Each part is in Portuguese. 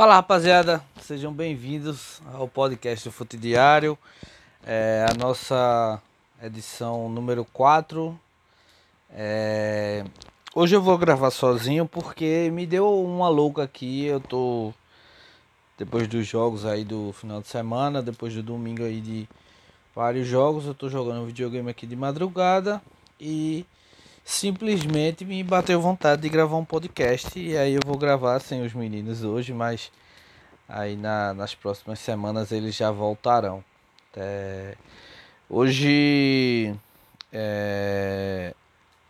Fala rapaziada, sejam bem-vindos ao podcast do Fute Diário, é a nossa edição número 4. É... Hoje eu vou gravar sozinho porque me deu uma louca aqui. Eu tô depois dos jogos aí do final de semana, depois do domingo aí de vários jogos, eu tô jogando um videogame aqui de madrugada e simplesmente me bateu vontade de gravar um podcast e aí eu vou gravar sem os meninos hoje, mas aí na, nas próximas semanas eles já voltarão. É, hoje é,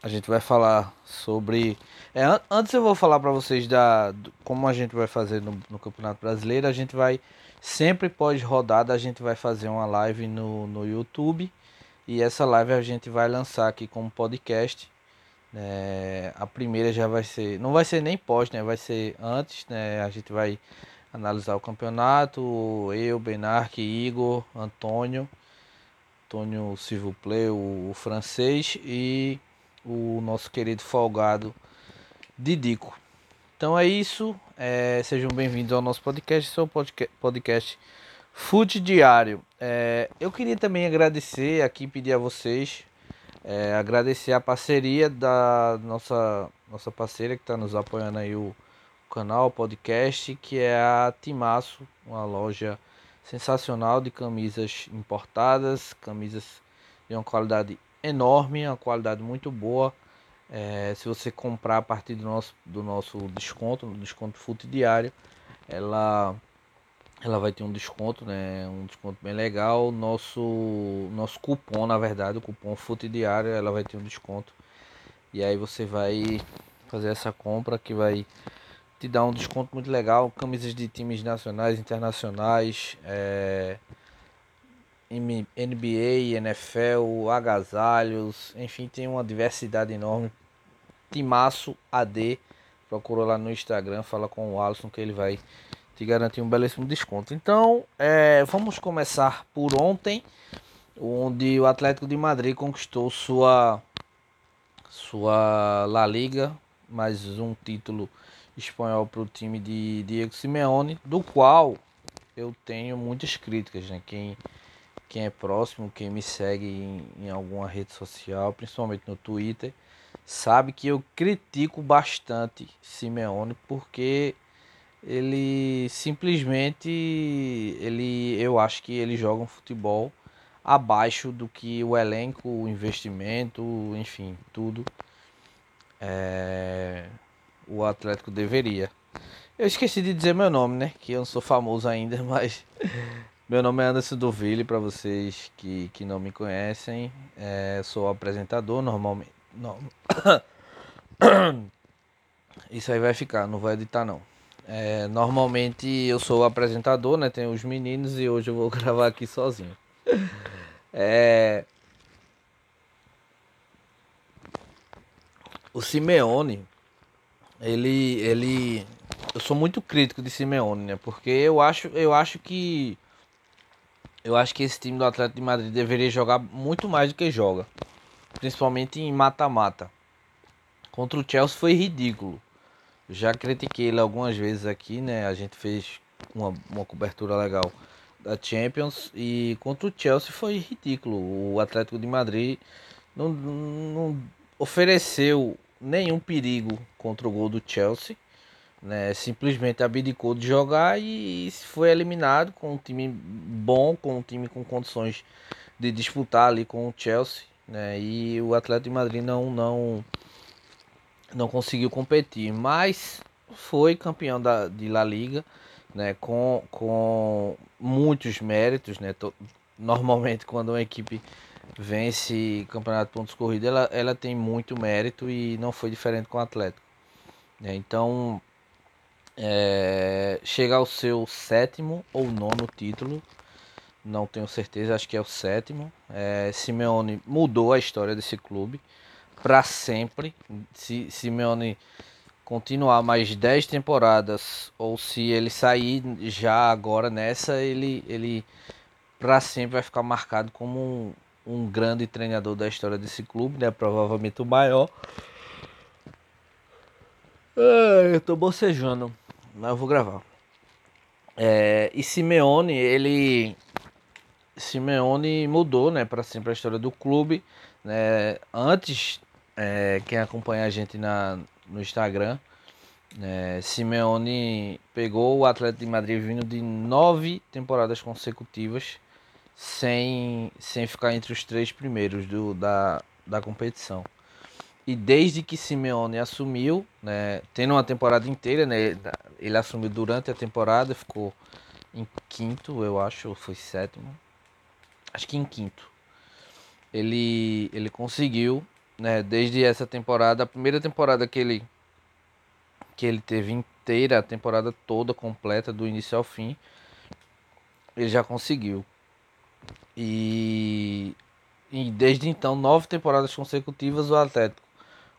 a gente vai falar sobre. É, antes eu vou falar para vocês da como a gente vai fazer no, no, Campeonato Brasileiro. A gente vai sempre pós rodada a gente vai fazer uma live no, no YouTube e essa live a gente vai lançar aqui como podcast é, a primeira já vai ser, não vai ser nem pós, né? Vai ser antes, né? A gente vai analisar o campeonato. Eu, Benarque, Igor, Antônio, Antônio Silvio o, o francês e o nosso querido folgado Didico. Então é isso. É, sejam bem-vindos ao nosso podcast, seu podcast, podcast Fute Diário. É, eu queria também agradecer aqui, pedir a vocês é, agradecer a parceria da nossa, nossa parceira que está nos apoiando aí o, o canal, o podcast, que é a Timaço, uma loja sensacional de camisas importadas, camisas de uma qualidade enorme, uma qualidade muito boa. É, se você comprar a partir do nosso, do nosso desconto, no desconto fute diário, ela ela vai ter um desconto, né? Um desconto bem legal. Nosso nosso cupom, na verdade, o cupom FUTE Diário, ela vai ter um desconto. E aí você vai fazer essa compra que vai te dar um desconto muito legal. Camisas de times nacionais, internacionais, é, NBA, NFL, agasalhos, enfim, tem uma diversidade enorme. Timaço AD, procura lá no Instagram, fala com o Alisson que ele vai te garantir um belíssimo desconto. Então, é, vamos começar por ontem, onde o Atlético de Madrid conquistou sua sua La Liga, mais um título espanhol para o time de Diego Simeone, do qual eu tenho muitas críticas, né? Quem quem é próximo, quem me segue em, em alguma rede social, principalmente no Twitter, sabe que eu critico bastante Simeone porque ele simplesmente ele eu acho que ele joga um futebol abaixo do que o elenco, o investimento, enfim, tudo é, o Atlético deveria. Eu esqueci de dizer meu nome, né? Que eu não sou famoso ainda, mas meu nome é Anderson Doville, para vocês que, que não me conhecem. É, sou apresentador normalmente. Não. Isso aí vai ficar, não vou editar não. É, normalmente eu sou o apresentador, né? Tem os meninos e hoje eu vou gravar aqui sozinho. É... O Simeone, ele, ele, eu sou muito crítico de Simeone, né? Porque eu acho, eu acho que, eu acho que esse time do Atlético de Madrid deveria jogar muito mais do que joga, principalmente em mata-mata. Contra o Chelsea foi ridículo. Já critiquei ele algumas vezes aqui, né? A gente fez uma, uma cobertura legal da Champions e contra o Chelsea foi ridículo. O Atlético de Madrid não, não ofereceu nenhum perigo contra o gol do Chelsea. Né, simplesmente abdicou de jogar e foi eliminado com um time bom, com um time com condições de disputar ali com o Chelsea. Né, e o Atlético de Madrid não, não não conseguiu competir, mas foi campeão da, de La Liga, né, com, com muitos méritos, né, normalmente quando uma equipe vence campeonato de pontos corridos, ela, ela tem muito mérito e não foi diferente com o Atlético. Né, então, é, chega ao seu sétimo ou nono título, não tenho certeza, acho que é o sétimo. É, Simeone mudou a história desse clube para sempre. Se Simeone continuar mais 10 temporadas ou se ele sair já agora nessa, ele ele para sempre vai ficar marcado como um, um grande treinador da história desse clube, né? Provavelmente o maior. eu tô bocejando, mas eu vou gravar. É, e Simeone, ele Simeone mudou, né, para sempre a história do clube. Né? Antes, é, quem acompanha a gente na, no Instagram, é, Simeone pegou o Atlético de Madrid vindo de nove temporadas consecutivas sem, sem ficar entre os três primeiros do, da, da competição. E desde que Simeone assumiu, né, tendo uma temporada inteira, né, ele assumiu durante a temporada, ficou em quinto, eu acho, ou foi sétimo, acho que em quinto. Ele, ele conseguiu, né, desde essa temporada, a primeira temporada que ele que ele teve inteira, a temporada toda completa, do início ao fim, ele já conseguiu. E, e desde então, nove temporadas consecutivas, o Atlético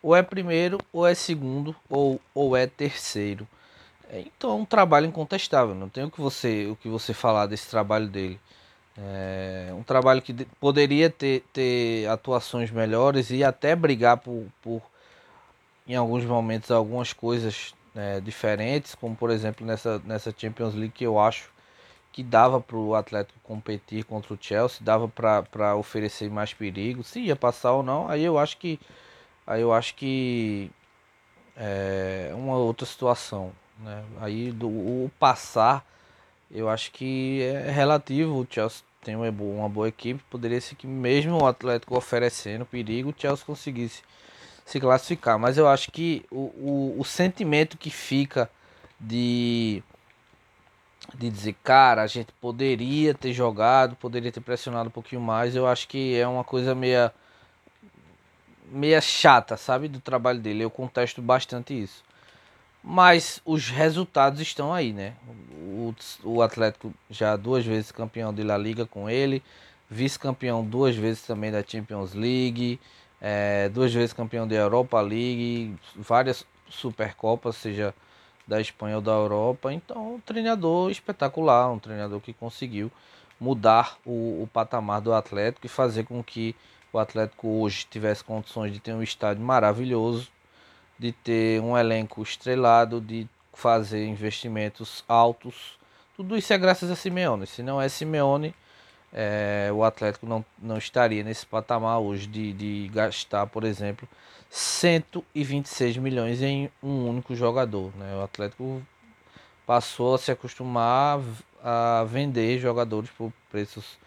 ou é primeiro, ou é segundo, ou, ou é terceiro. Então é um trabalho incontestável, não tem o que você, o que você falar desse trabalho dele. É um trabalho que poderia ter, ter atuações melhores e até brigar por, por em alguns momentos algumas coisas né, diferentes, como por exemplo nessa, nessa Champions League que eu acho que dava para o Atlético competir contra o Chelsea, dava para oferecer mais perigo, se ia passar ou não, aí eu acho que aí eu acho que é uma outra situação, né? Aí do o passar eu acho que é relativo, o Chelsea tem uma boa, uma boa equipe, poderia ser que mesmo o Atlético oferecendo perigo, o Chelsea conseguisse se classificar. Mas eu acho que o, o, o sentimento que fica de, de dizer, cara, a gente poderia ter jogado, poderia ter pressionado um pouquinho mais, eu acho que é uma coisa meia, meia chata, sabe, do trabalho dele. Eu contesto bastante isso. Mas os resultados estão aí, né? O, o Atlético já duas vezes campeão de La Liga com ele, vice-campeão duas vezes também da Champions League, é, duas vezes campeão da Europa League, várias Supercopas, seja da Espanha ou da Europa. Então, um treinador espetacular, um treinador que conseguiu mudar o, o patamar do Atlético e fazer com que o Atlético hoje tivesse condições de ter um estádio maravilhoso de ter um elenco estrelado, de fazer investimentos altos. Tudo isso é graças a Simeone. Se não é Simeone, é, o Atlético não, não estaria nesse patamar hoje de, de gastar, por exemplo, 126 milhões em um único jogador. Né? O Atlético passou a se acostumar a vender jogadores por preços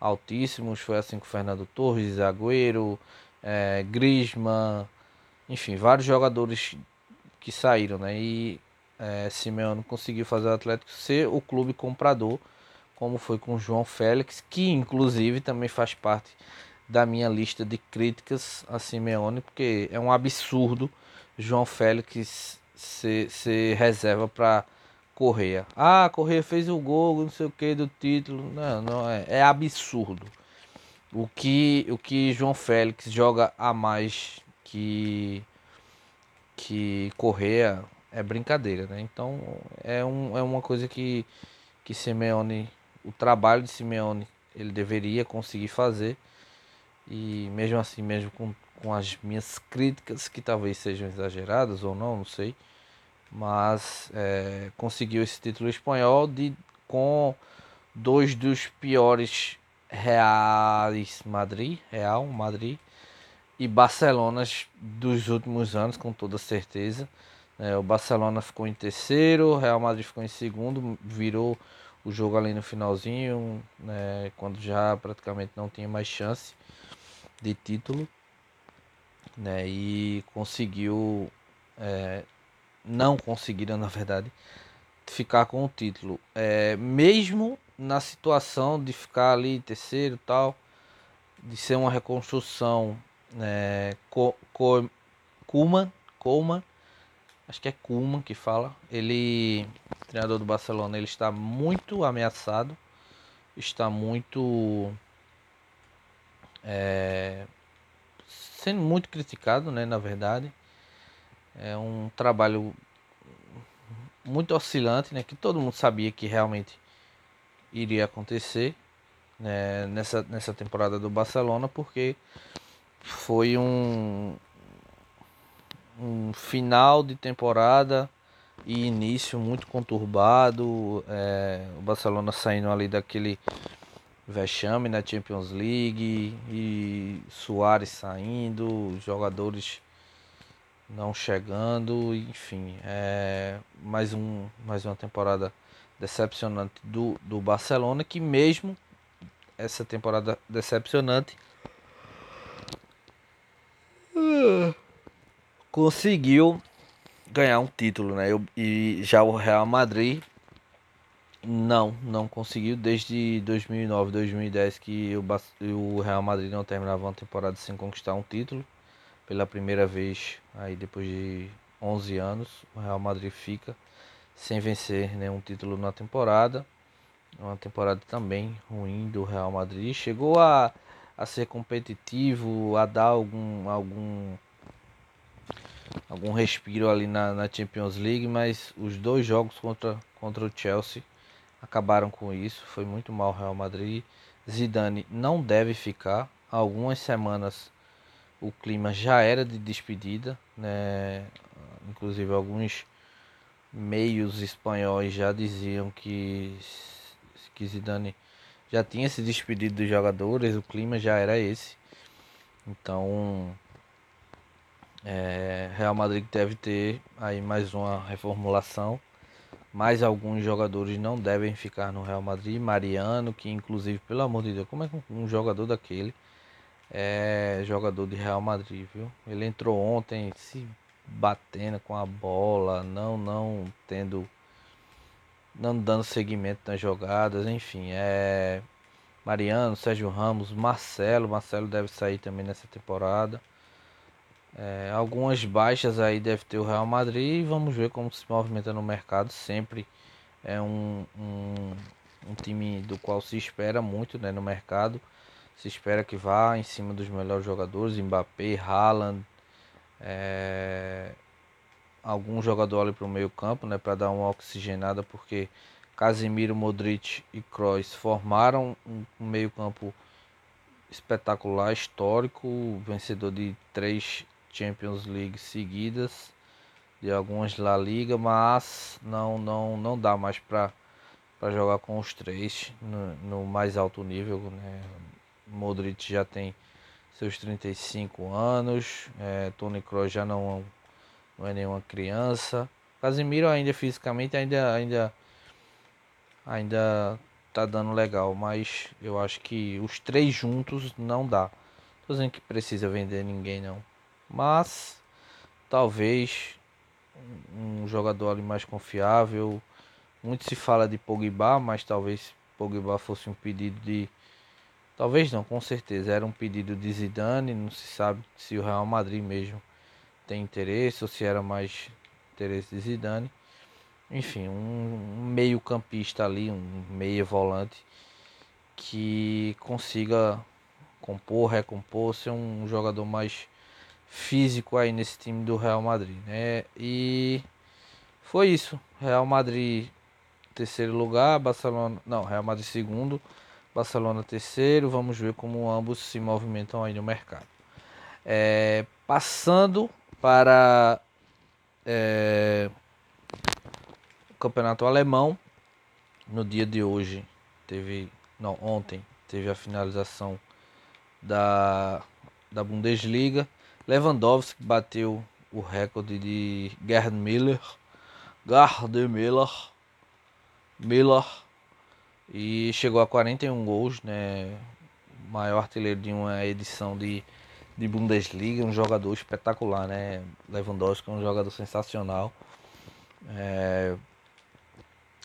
altíssimos. Foi assim com Fernando Torres, Agüero, é, Griezmann, enfim, vários jogadores que saíram, né? E é, Simeone conseguiu fazer o Atlético ser o clube comprador, como foi com João Félix, que inclusive também faz parte da minha lista de críticas a Simeone, porque é um absurdo João Félix ser, ser reserva para Correia. Ah, Correia fez o gol, não sei o que do título. Não, não é, é absurdo. O que o que João Félix joga a mais que que Correa é brincadeira, né? Então é, um, é uma coisa que que Simeone, o trabalho de Simeone, ele deveria conseguir fazer e mesmo assim, mesmo com, com as minhas críticas que talvez sejam exageradas ou não, não sei, mas é, conseguiu esse título espanhol de com dois dos piores Reais Madrid, Real Madrid e Barcelona dos últimos anos, com toda certeza. É, o Barcelona ficou em terceiro, o Real Madrid ficou em segundo, virou o jogo ali no finalzinho, né, quando já praticamente não tinha mais chance de título, né, e conseguiu, é, não conseguiram na verdade, ficar com o título. É, mesmo na situação de ficar ali em terceiro tal, de ser uma reconstrução é, Co, Co, Kuman, acho que é Kuman que fala. Ele, treinador do Barcelona, ele está muito ameaçado, está muito é, sendo muito criticado, né, na verdade. É um trabalho muito oscilante, né, que todo mundo sabia que realmente iria acontecer né, nessa, nessa temporada do Barcelona, porque foi um, um final de temporada e início muito conturbado, é, o Barcelona saindo ali daquele vexame na Champions League e Soares saindo, jogadores não chegando, enfim, é mais um mais uma temporada decepcionante do, do Barcelona que mesmo essa temporada decepcionante conseguiu ganhar um título, né? E já o Real Madrid não, não conseguiu desde 2009, 2010 que o Real Madrid não terminava uma temporada sem conquistar um título. Pela primeira vez aí depois de 11 anos, o Real Madrid fica sem vencer nenhum título na temporada. Uma temporada também ruim do Real Madrid. Chegou a, a ser competitivo, a dar algum algum algum respiro ali na, na Champions League, mas os dois jogos contra, contra o Chelsea acabaram com isso. Foi muito mal o Real Madrid. Zidane não deve ficar. Há algumas semanas o clima já era de despedida, né? Inclusive alguns meios espanhóis já diziam que, que Zidane já tinha se despedido dos jogadores, o clima já era esse. Então é, Real Madrid deve ter aí mais uma reformulação. Mais alguns jogadores não devem ficar no Real Madrid. Mariano, que inclusive, pelo amor de Deus, como é que um jogador daquele é jogador de Real Madrid, viu? Ele entrou ontem se batendo com a bola, não não tendo não dando seguimento nas jogadas, enfim, é Mariano, Sérgio Ramos, Marcelo, Marcelo deve sair também nessa temporada. É, algumas baixas aí deve ter o Real Madrid e vamos ver como se movimenta no mercado. Sempre é um, um, um time do qual se espera muito né, no mercado. Se espera que vá em cima dos melhores jogadores, Mbappé, Haaland, é, algum jogador ali para o meio campo, né, para dar uma oxigenada, porque Casemiro, Modric e Kroos formaram um, meio campo espetacular, histórico, vencedor de três Champions League seguidas, de algumas La Liga, mas não não não dá mais para para jogar com os três no, no, mais alto nível, né? Modric já tem seus 35 anos, é, Toni Kroos já não, não é nenhuma criança. Casemiro ainda fisicamente ainda ainda ainda tá dando legal, mas eu acho que os três juntos não dá. Tô dizendo que precisa vender ninguém não. Mas talvez um jogador ali mais confiável. Muito se fala de Pogba, mas talvez Pogba fosse um pedido de talvez não, com certeza era um pedido de Zidane, não se sabe se o Real Madrid mesmo tem interesse ou se era mais interesse de Zidane. Enfim, um meio-campista ali, um meia volante que consiga compor, recompor, ser um jogador mais físico aí nesse time do Real Madrid, né? E foi isso. Real Madrid terceiro lugar, Barcelona, não, Real Madrid segundo, Barcelona terceiro. Vamos ver como ambos se movimentam aí no mercado. É, passando para é, o campeonato alemão, no dia de hoje teve, não, ontem teve a finalização da da Bundesliga. Lewandowski bateu o recorde de Gerd Miller, Gerd Miller, Miller e chegou a 41 gols, né? Maior artilheiro de uma edição de, de Bundesliga, um jogador espetacular, né? Lewandowski é um jogador sensacional. É,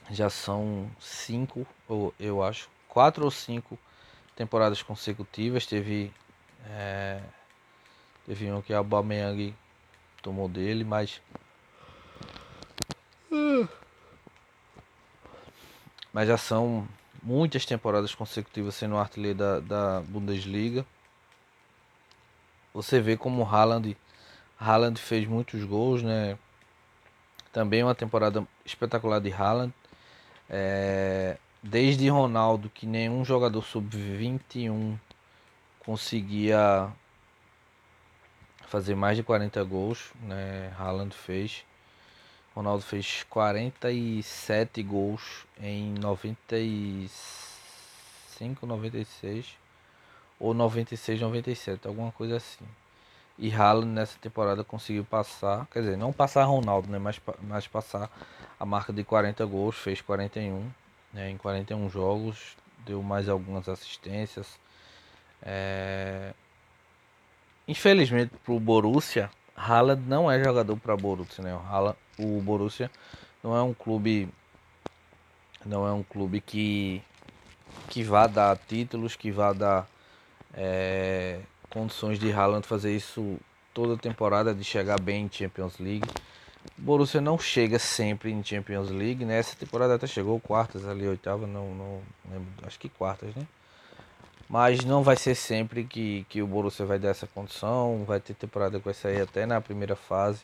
já são cinco, ou eu acho, quatro ou cinco temporadas consecutivas. Teve é, Teve um que a Aubameyang tomou dele, mas... Mas já são muitas temporadas consecutivas sendo artilheiro da, da Bundesliga. Você vê como o Haaland, Haaland fez muitos gols, né? Também uma temporada espetacular de Haaland. É, desde Ronaldo, que nenhum jogador sub-21 conseguia fazer mais de 40 gols, né? Haaland fez. Ronaldo fez 47 gols em 95, 96 ou 96, 97, alguma coisa assim. E Haaland nessa temporada conseguiu passar, quer dizer, não passar Ronaldo, né, mas, mas passar a marca de 40 gols, fez 41 né, em 41 jogos, deu mais algumas assistências. É... Infelizmente para o Borussia, Haaland não é jogador para Borussia, né? O, Haaland, o Borussia não é um clube não é um clube que que vá dar títulos, que vá dar é, condições de Haaland fazer isso toda temporada, de chegar bem em Champions League. Borussia não chega sempre em Champions League, né? Essa temporada até chegou quartas ali, oitava, não, não lembro, acho que quartas, né? Mas não vai ser sempre que, que o Borussia vai dar essa condição. Vai ter temporada que vai sair até na primeira fase.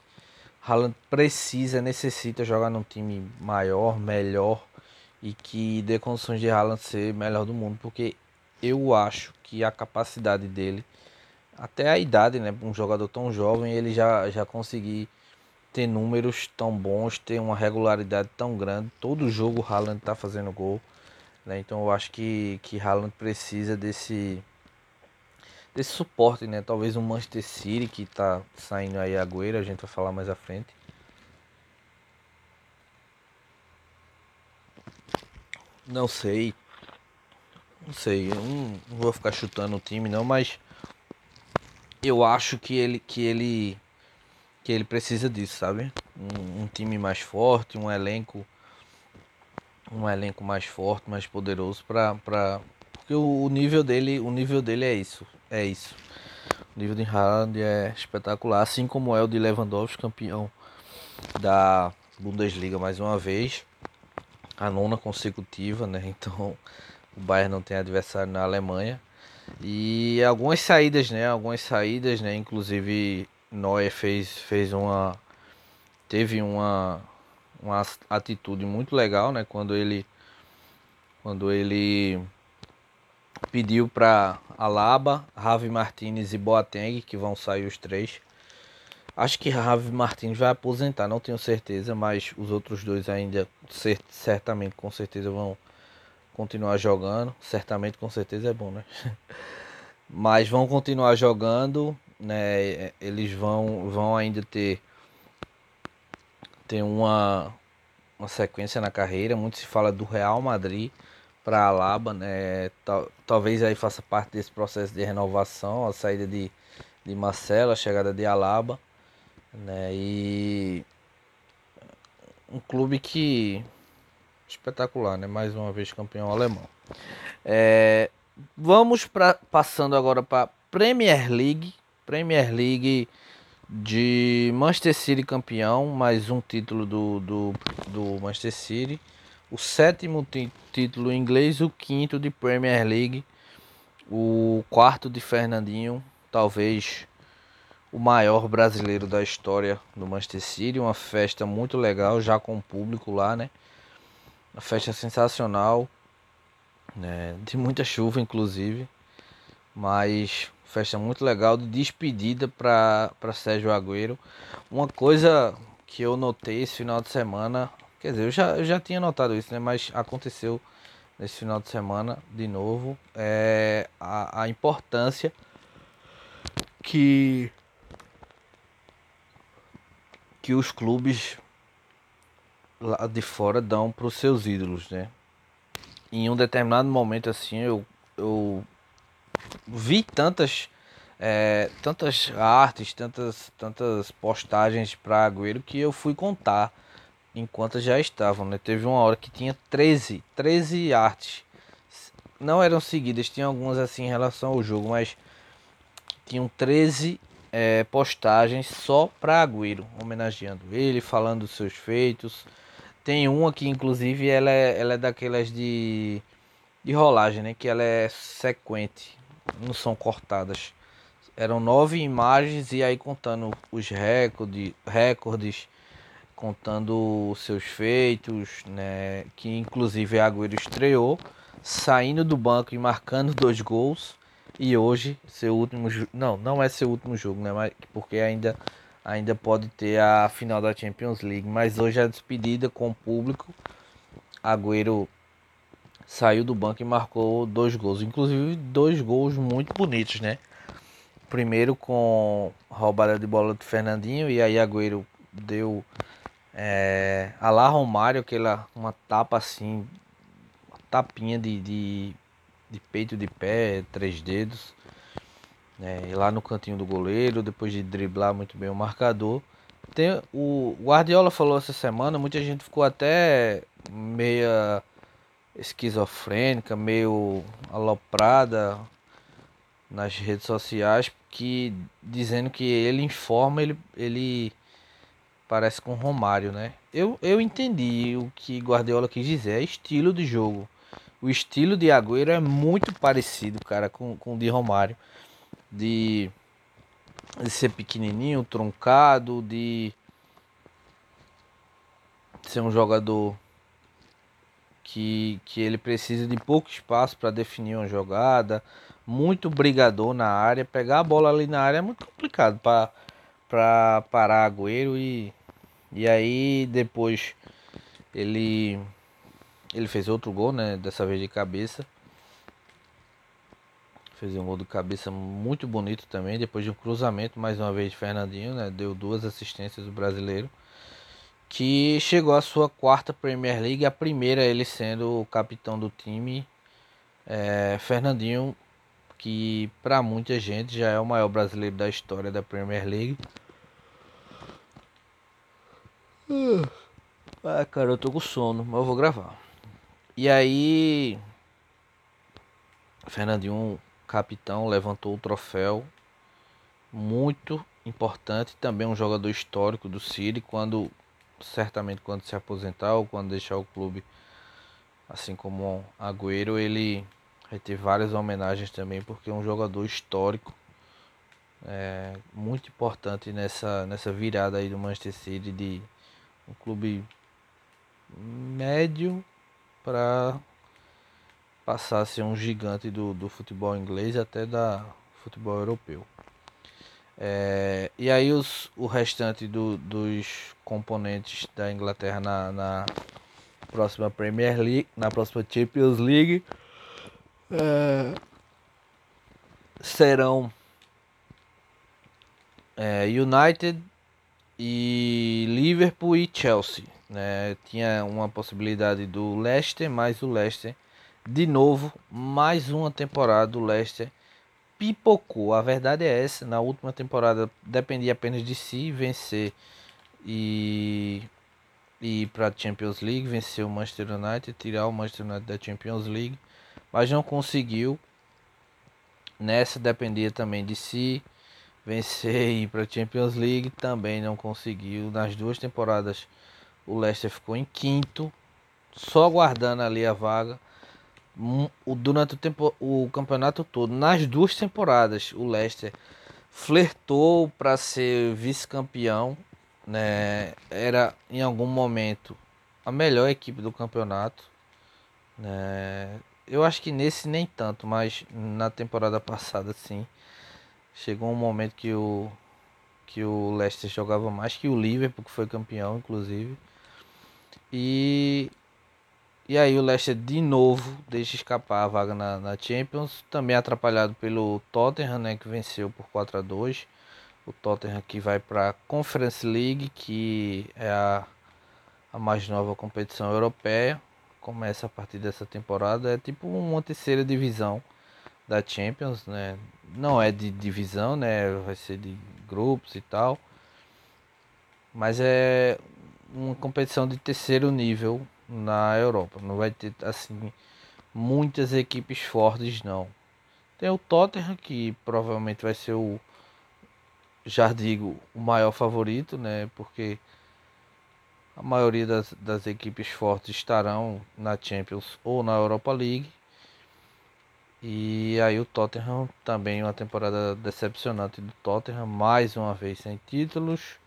Haaland precisa, necessita jogar num time maior, melhor e que dê condições de Haaland ser melhor do mundo, porque eu acho que a capacidade dele, até a idade, né, um jogador tão jovem, ele já já conseguir ter números tão bons, ter uma regularidade tão grande. Todo jogo o Haaland está fazendo gol. Né? Então eu acho que, que Haaland precisa desse, desse suporte, né? Talvez um Manchester City que está saindo aí a Agüero, a gente vai falar mais à frente. Não sei. Não sei, eu não, vou ficar chutando o time não, mas eu acho que ele que ele que ele precisa disso, sabe? Um, um time mais forte, um elenco um elenco mais forte, mais poderoso para para porque o, o, nível dele, o nível dele é isso, é isso. O nível de Haaland é espetacular, assim como é o de Lewandowski, campeão da Bundesliga mais uma vez, a nona consecutiva, né? Então o Bayern não tem adversário na Alemanha. E algumas saídas, né? Algumas saídas, né? Inclusive Neuer fez, fez uma teve uma uma atitude muito legal, né? Quando ele quando ele pediu para Alaba, Ravi Martinez e Boateng, que vão sair os três. Acho que Ravi Martinez vai aposentar, não tenho certeza, mas os outros dois ainda certamente, com certeza vão continuar jogando. Certamente, com certeza é bom, né? mas vão continuar jogando, né? Eles vão vão ainda ter tem uma, uma sequência na carreira. Muito se fala do Real Madrid para Alaba, né? Tal, talvez aí faça parte desse processo de renovação, a saída de, de Marcelo, a chegada de Alaba, né? E um clube que espetacular, né? Mais uma vez campeão alemão. É, vamos para passando agora para Premier League. Premier League de Manchester City campeão, mais um título do, do, do Manchester City, o sétimo título inglês, o quinto de Premier League, o quarto de Fernandinho, talvez o maior brasileiro da história do Manchester City, uma festa muito legal, já com o público lá, né? Uma festa sensacional, né? de muita chuva inclusive, mas festa muito legal de despedida para Sérgio Agüero. Uma coisa que eu notei esse final de semana, quer dizer, eu já, eu já tinha notado isso, né? Mas aconteceu nesse final de semana de novo, é a, a importância que que os clubes lá de fora dão para os seus ídolos, né? Em um determinado momento assim, eu, eu vi tantas é, tantas artes, tantas, tantas postagens para Agüero que eu fui contar enquanto já estavam. Né? Teve uma hora que tinha 13, 13 artes. Não eram seguidas, tinha algumas assim em relação ao jogo, mas tinham 13 é, postagens só para Agüero, homenageando ele, falando dos seus feitos. Tem uma que inclusive ela é, ela é daquelas de, de rolagem, né? Que ela é sequente não são cortadas. Eram nove imagens e aí contando os recordes, recordes contando seus feitos, né? Que inclusive Agüero estreou, saindo do banco e marcando dois gols. E hoje, seu último Não, não é seu último jogo, né? Mas porque ainda ainda pode ter a final da Champions League. Mas hoje a despedida com o público, Agüero saiu do banco e marcou dois gols, inclusive dois gols muito bonitos, né? Primeiro com roubada de bola do Fernandinho e aí Agüero deu é, a lá Romário, aquela uma tapa assim, uma tapinha de, de, de peito de pé, três dedos né, lá no cantinho do goleiro, depois de driblar muito bem o marcador. Tem, o Guardiola falou essa semana, muita gente ficou até meia esquizofrênica, meio aloprada nas redes sociais, que dizendo que ele informa, ele, ele parece com Romário, né? Eu, eu entendi o que Guardiola quis dizer, é estilo de jogo. O estilo de Agüero é muito parecido, cara, com, com o de Romário de, de ser pequenininho, truncado, de ser um jogador que, que ele precisa de pouco espaço para definir uma jogada, muito brigador na área, pegar a bola ali na área é muito complicado para parar Agüero e, e aí depois ele ele fez outro gol, né, dessa vez de cabeça. Fez um gol de cabeça muito bonito também. Depois de um cruzamento, mais uma vez, Fernandinho, né? Deu duas assistências do brasileiro. Que chegou à sua quarta Premier League, a primeira ele sendo o capitão do time. É, Fernandinho, que para muita gente já é o maior brasileiro da história da Premier League. Ah, cara, eu tô com sono, mas eu vou gravar. E aí, Fernandinho capitão, levantou o troféu. Muito importante, também um jogador histórico do City, quando certamente quando se aposentar ou quando deixar o clube, assim como Agüero, ele vai ter várias homenagens também, porque é um jogador histórico, é, muito importante nessa, nessa virada aí do Manchester City de um clube médio para passar a ser um gigante do, do futebol inglês até da futebol europeu. É, e aí os, o restante do, dos componentes da Inglaterra na, na, próxima Premier League, na próxima Champions League é, serão é, United e Liverpool e Chelsea. Né? Tinha uma possibilidade do Leicester, mas o Leicester de novo, mais uma temporada do Leicester pipocou. A verdade é essa. Na última temporada dependia apenas de si vencer e ir para a Champions League, vencer o Manchester United, tirar o Manchester United da Champions League, mas não conseguiu. Nessa dependia também de si vencer e ir para a Champions League, também não conseguiu. Nas duas temporadas o Leicester ficou em quinto, só guardando ali a vaga durante o, tempo, o campeonato todo, nas duas temporadas, o Leicester flertou para ser vice-campeão, né? Era em algum momento a melhor equipe do campeonato, né? Eu acho que nesse nem tanto, mas na temporada passada sim. Chegou um momento que o que o Leicester jogava mais que o Liverpool, que foi campeão inclusive. E e aí o Leicester de novo deixa escapar a vaga na, na Champions, também atrapalhado pelo Tottenham, né, que venceu por 4 a 2. O Tottenham que vai para a Conference League, que é a, a mais nova competição europeia. Começa a partir dessa temporada, é tipo uma terceira divisão da Champions, né? Não é de divisão, né? Vai ser de grupos e tal. Mas é uma competição de terceiro nível na Europa. Não vai ter assim muitas equipes fortes não. Tem o Tottenham que provavelmente vai ser o já digo o maior favorito, né? Porque a maioria das, das equipes fortes estarão na Champions ou na Europa League. E aí o Tottenham também uma temporada decepcionante do Tottenham, mais uma vez sem títulos.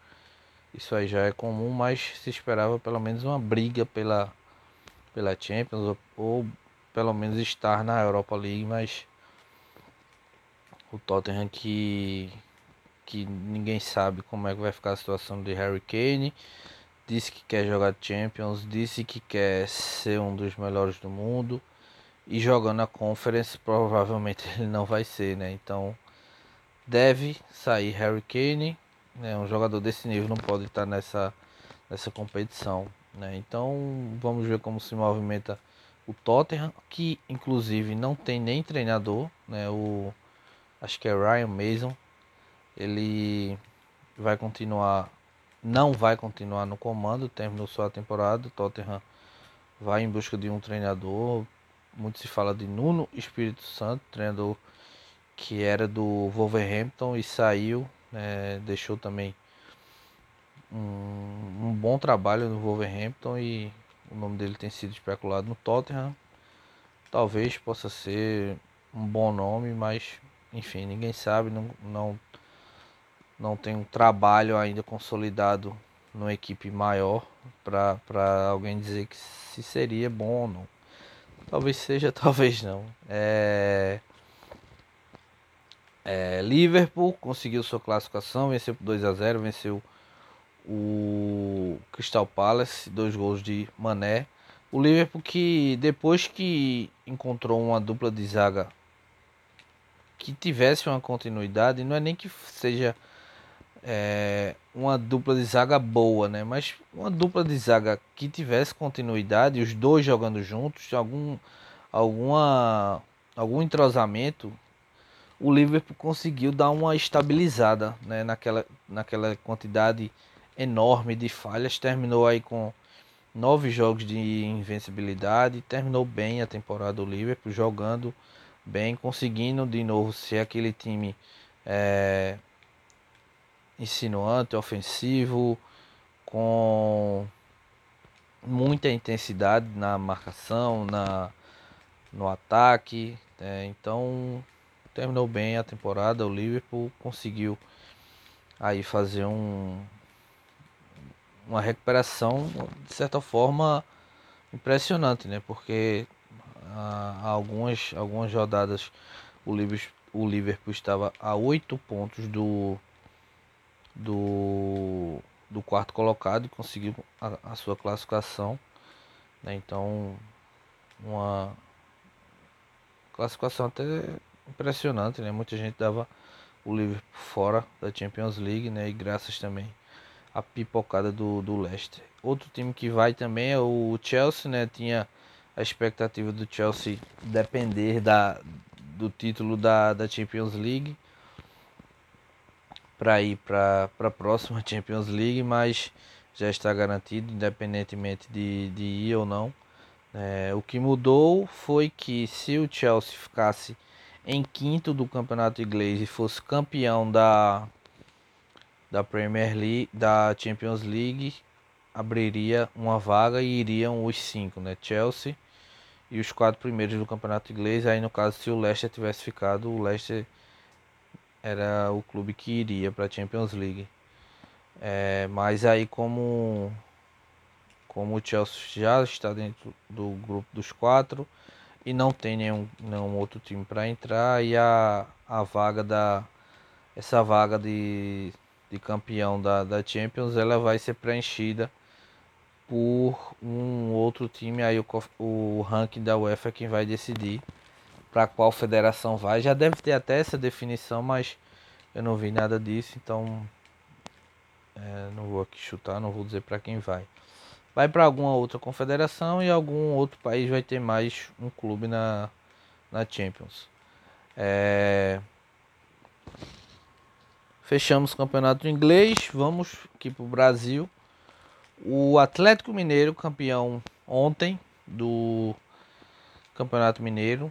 Isso aí já é comum, mas se esperava pelo menos uma briga pela, pela Champions ou, ou pelo menos estar na Europa League, mas o Tottenham que que ninguém sabe como é que vai ficar a situação de Harry Kane. Disse que quer jogar Champions, disse que quer ser um dos melhores do mundo. E jogando a Conference, provavelmente ele não vai ser, né? Então deve sair Harry Kane. Né? Um jogador desse nível não pode estar nessa, nessa competição. Né? Então vamos ver como se movimenta o Tottenham, que inclusive não tem nem treinador, né? O acho que é Ryan Mason. Ele vai continuar, não vai continuar no comando, terminou sua temporada. O Tottenham vai em busca de um treinador. Muito se fala de Nuno Espírito Santo, treinador que era do Wolverhampton e saiu, né? deixou também um, um bom trabalho no Wolverhampton e o nome dele tem sido especulado no Tottenham. Talvez possa ser um bom nome, mas enfim, ninguém sabe, não, não, não tem um trabalho ainda consolidado numa equipe maior para alguém dizer que se seria bom ou não. Talvez seja, talvez não. É... É, Liverpool conseguiu sua classificação, venceu por 2 a 0, venceu o Crystal Palace, dois gols de Mané. O Liverpool que depois que encontrou uma dupla de zaga que tivesse uma continuidade, não é nem que seja é, uma dupla de zaga boa, né? Mas uma dupla de zaga que tivesse continuidade, os dois jogando juntos, algum alguma algum entrosamento, o Liverpool conseguiu dar uma estabilizada, né? Naquela naquela quantidade enorme de falhas, terminou aí com nove jogos de invencibilidade, terminou bem a temporada do Liverpool, jogando bem, conseguindo de novo ser aquele time é, insinuante, ofensivo, com muita intensidade na marcação, na, no ataque. É, então terminou bem a temporada, o Liverpool conseguiu aí fazer um, uma recuperação de certa forma impressionante, né? Porque há algumas, algumas rodadas o Liverpool, o Liverpool estava a oito pontos do, do, do quarto colocado e conseguiu a, a sua classificação. Né? Então, uma classificação até impressionante, né? Muita gente dava o Liverpool fora da Champions League, né? E graças também a pipocada do, do Leicester. Outro time que vai também é o Chelsea, né? Tinha a expectativa do Chelsea depender da, do título da, da Champions League para ir para a próxima Champions League, mas já está garantido, independentemente de, de ir ou não. É, o que mudou foi que se o Chelsea ficasse em quinto do campeonato inglês e fosse campeão da da Premier League, da Champions League, abriria uma vaga e iriam os cinco, né? Chelsea e os quatro primeiros do campeonato inglês. Aí no caso, se o Leicester tivesse ficado, o Leicester era o clube que iria para a Champions League. É, mas aí como como o Chelsea já está dentro do grupo dos quatro e não tem nenhum, nenhum outro time para entrar e a, a vaga da essa vaga de de campeão da, da Champions, ela vai ser preenchida por um outro time. Aí o, o ranking da UEFA é quem vai decidir para qual federação vai. Já deve ter até essa definição, mas eu não vi nada disso, então é, não vou aqui chutar, não vou dizer para quem vai. Vai para alguma outra confederação e algum outro país vai ter mais um clube na, na Champions. É, Fechamos o campeonato inglês, vamos aqui para o Brasil. O Atlético Mineiro, campeão ontem do Campeonato Mineiro.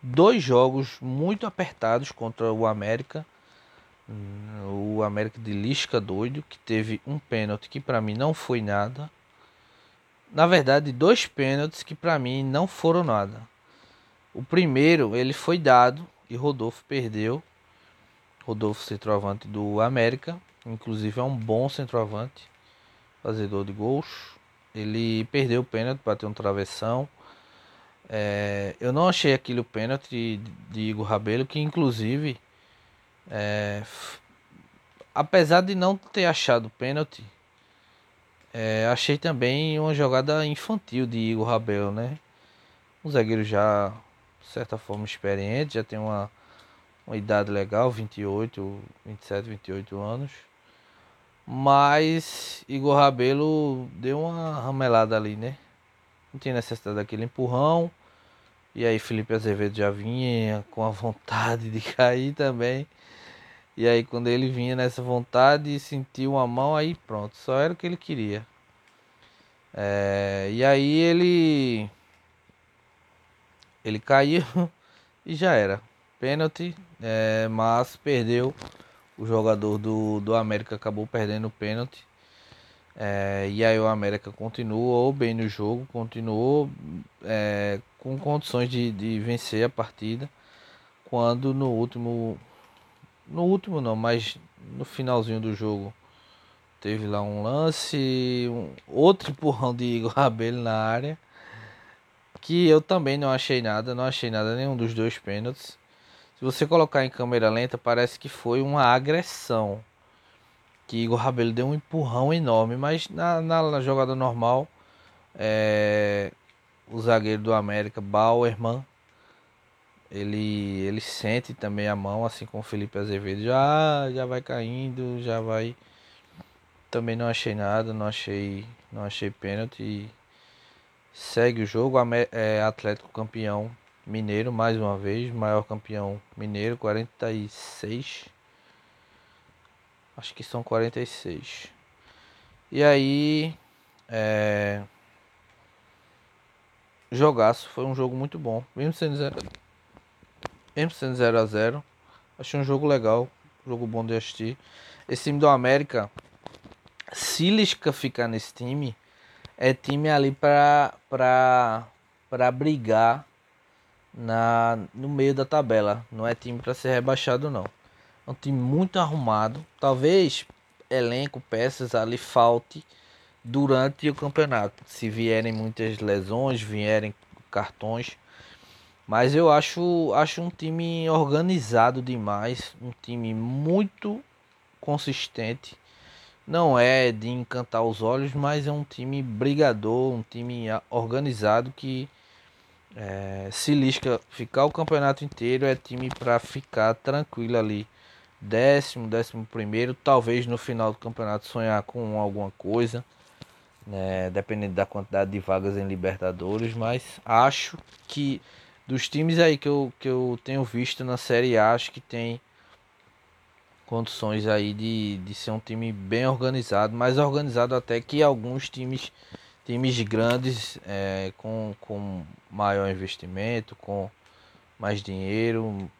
Dois jogos muito apertados contra o América. O América de Lisca doido, que teve um pênalti que para mim não foi nada. Na verdade, dois pênaltis que para mim não foram nada. O primeiro, ele foi dado e Rodolfo perdeu Rodolfo, centroavante do América, inclusive é um bom centroavante, fazedor de gols. Ele perdeu o pênalti, bateu um travessão. É, eu não achei aquele pênalti de, Igor Rabelo, que inclusive é, apesar de não ter achado pênalti, é, achei também uma jogada infantil de Igor Rabel, né? Um zagueiro já, de certa forma, experiente, já tem uma, uma idade legal, 28, 27, 28 anos. Mas Igor Rabelo deu uma ramelada ali, né? Não tinha necessidade daquele empurrão. E aí Felipe Azevedo já vinha com a vontade de cair também. E aí quando ele vinha nessa vontade e sentiu uma mão, aí pronto, só era o que ele queria. É, e aí ele ele caiu e já era. Pênalti, é, mas perdeu. O jogador do, do América acabou perdendo o pênalti. É, e aí o América continuou bem no jogo, continuou é, com condições de, de vencer a partida. Quando no último no último não, mas no finalzinho do jogo teve lá um lance, um, outro empurrão de Igor Rabelo na área, que eu também não achei nada, não achei nada nenhum dos dois pênaltis. Se você colocar em câmera lenta, parece que foi uma agressão. Que Igor Rabelo deu um empurrão enorme, mas na, na, na jogada normal, é, o zagueiro do América, Bauerman, ele, ele sente também a mão, assim como o Felipe Azevedo. Já, já vai caindo, já vai. Também não achei nada, não achei, não achei pênalti. Segue o jogo, é, Atlético campeão mineiro, mais uma vez, maior campeão mineiro, 46. Acho que são 46. E aí. É... Jogaço, foi um jogo muito bom. Mesmo sendo 0 mesmo sendo 0 a 0 Achei um jogo legal, jogo bom de assistir. Esse time do América, se Lisca ficar nesse time, é time ali pra, pra, pra brigar na, no meio da tabela. Não é time para ser rebaixado, não. É um time muito arrumado. Talvez elenco, peças ali falte durante o campeonato. Se vierem muitas lesões, vierem cartões. Mas eu acho, acho um time organizado demais, um time muito consistente. Não é de encantar os olhos, mas é um time brigador, um time organizado que é, se Lisca ficar o campeonato inteiro é time para ficar tranquilo ali. Décimo, décimo primeiro, talvez no final do campeonato sonhar com alguma coisa, né, dependendo da quantidade de vagas em Libertadores, mas acho que dos times aí que eu, que eu tenho visto na Série A, acho que tem condições aí de, de ser um time bem organizado, mais organizado até que alguns times times grandes é, com, com maior investimento, com mais dinheiro,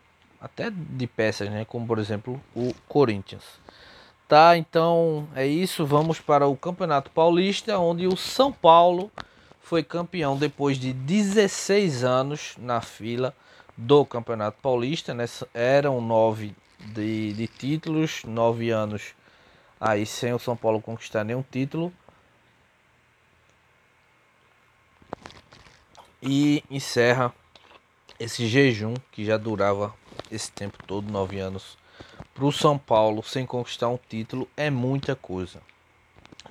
até de peças, né? Como por exemplo o Corinthians. Tá, então é isso. Vamos para o Campeonato Paulista, onde o São Paulo foi campeão depois de 16 anos na fila do Campeonato Paulista. Né? Eram nove de, de títulos, nove anos aí sem o São Paulo conquistar nenhum título. E encerra esse jejum que já durava esse tempo todo, nove anos. Para o São Paulo, sem conquistar um título, é muita coisa.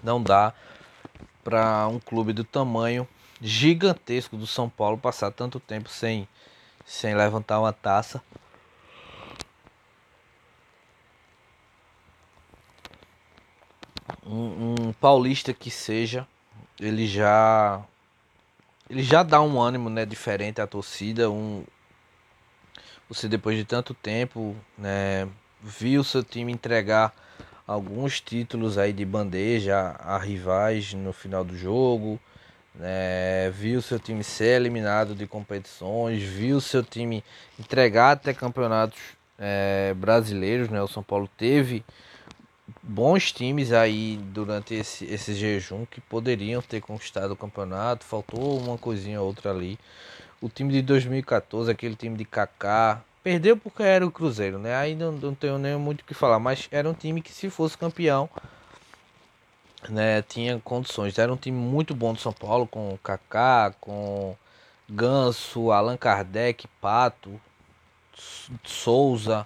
Não dá para um clube do tamanho gigantesco do São Paulo passar tanto tempo sem, sem levantar uma taça. Um, um, paulista que seja, ele já ele já dá um ânimo, né, diferente à torcida, um você depois de tanto tempo, né, viu seu time entregar alguns títulos aí de bandeja a rivais no final do jogo, né? viu seu time ser eliminado de competições, viu seu time entregar até campeonatos é, brasileiros, né? O São Paulo teve bons times aí durante esse, esse jejum que poderiam ter conquistado o campeonato, faltou uma coisinha ou outra ali. O time de 2014, aquele time de Kaká, Perdeu porque era o Cruzeiro, né? Aí não, não tenho nem muito o que falar, mas era um time que se fosse campeão, né, tinha condições. Era um time muito bom do São Paulo, com Kaká, com Ganso, Allan Kardec, Pato, Souza,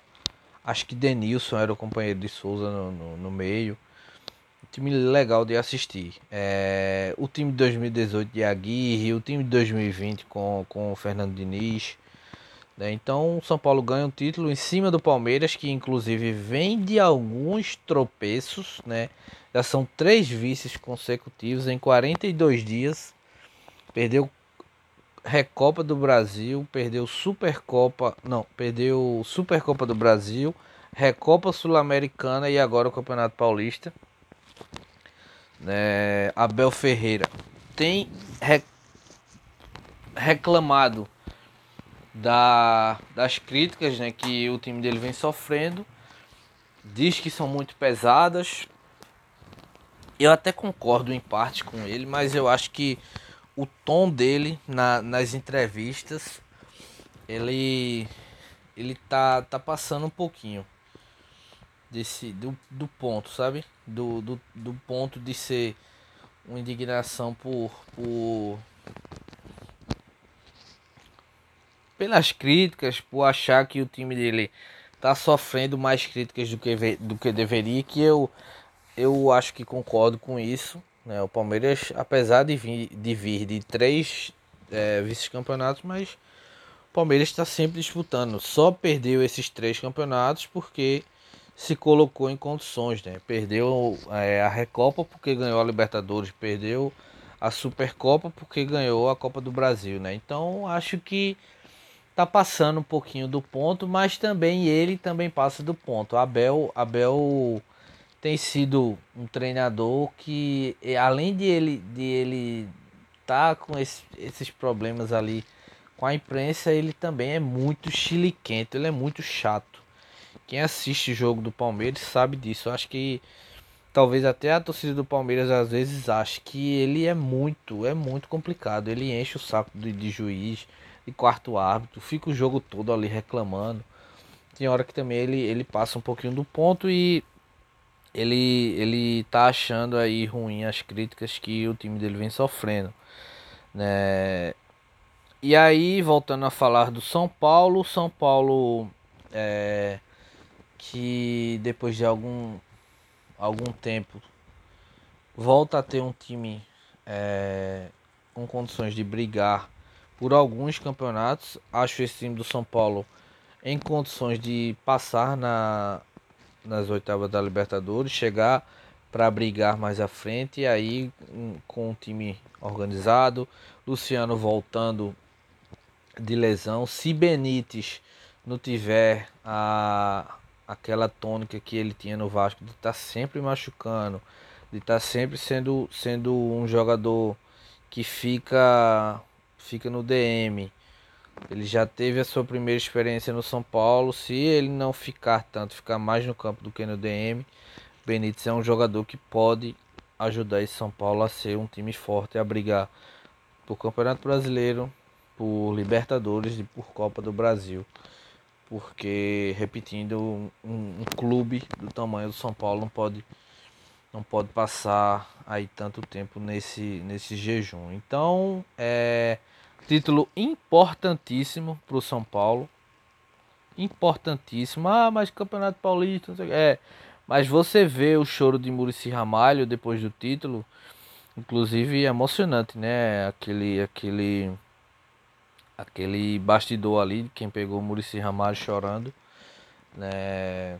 Acho que Denilson era o companheiro de Souza no, no, no meio. time legal de assistir. É, o time de 2018 de Aguirre, o time de 2020 com, com o Fernando Diniz. Né? Então o São Paulo ganha um título em cima do Palmeiras, que inclusive vem de alguns tropeços. Né? Já são três vices consecutivos em 42 dias. Perdeu Recopa do Brasil, perdeu Supercopa, não, perdeu Supercopa do Brasil, Recopa Sul-Americana e agora o Campeonato Paulista. É, Abel Ferreira tem re, reclamado da, das críticas né, que o time dele vem sofrendo, diz que são muito pesadas. Eu até concordo em parte com ele, mas eu acho que o tom dele na, nas entrevistas, ele ele tá, tá passando um pouquinho desse do, do ponto, sabe? Do, do, do ponto de ser uma indignação por, por pelas críticas, por achar que o time dele tá sofrendo mais críticas do que, do que deveria, que eu eu acho que concordo com isso. Né? O Palmeiras, apesar de vir de, vir de três é, vice-campeonatos, mas o Palmeiras está sempre disputando. Só perdeu esses três campeonatos porque se colocou em condições. Né? Perdeu é, a Recopa porque ganhou a Libertadores, perdeu a Supercopa porque ganhou a Copa do Brasil. Né? Então acho que tá passando um pouquinho do ponto, mas também ele também passa do ponto. Abel, Abel tem sido um treinador que, além de ele de ele tá com esse, esses problemas ali com a imprensa, ele também é muito chiliquento, ele é muito chato. Quem assiste o jogo do Palmeiras sabe disso. Eu acho que talvez até a torcida do Palmeiras às vezes ache que ele é muito, é muito complicado. Ele enche o saco de, de juiz, de quarto árbitro, fica o jogo todo ali reclamando. Tem hora que também ele, ele passa um pouquinho do ponto e ele ele tá achando aí ruim as críticas que o time dele vem sofrendo, né? E aí voltando a falar do São Paulo, São Paulo é, que depois de algum algum tempo volta a ter um time é, com condições de brigar por alguns campeonatos. Acho esse time do São Paulo em condições de passar na nas oitavas da Libertadores, chegar para brigar mais à frente e aí com o time organizado, Luciano voltando de lesão, se Benítez não tiver a aquela tônica que ele tinha no Vasco de estar tá sempre machucando, de estar tá sempre sendo sendo um jogador que fica fica no DM, ele já teve a sua primeira experiência no São Paulo. Se ele não ficar tanto, ficar mais no campo do que no DM, Benítez é um jogador que pode ajudar esse São Paulo a ser um time forte, a brigar por Campeonato Brasileiro, por Libertadores e por Copa do Brasil. Porque, repetindo, um, um, clube do tamanho do São Paulo não pode não pode passar aí tanto tempo nesse, nesse jejum. Então, é, Título importantíssimo para o São Paulo. Importantíssimo. Ah, mas Campeonato Paulista, não sei É, mas você vê o choro de Murici Ramalho depois do título. Inclusive emocionante, né? Aquele, aquele, aquele bastidor ali, quem pegou o Murici Ramalho chorando, né?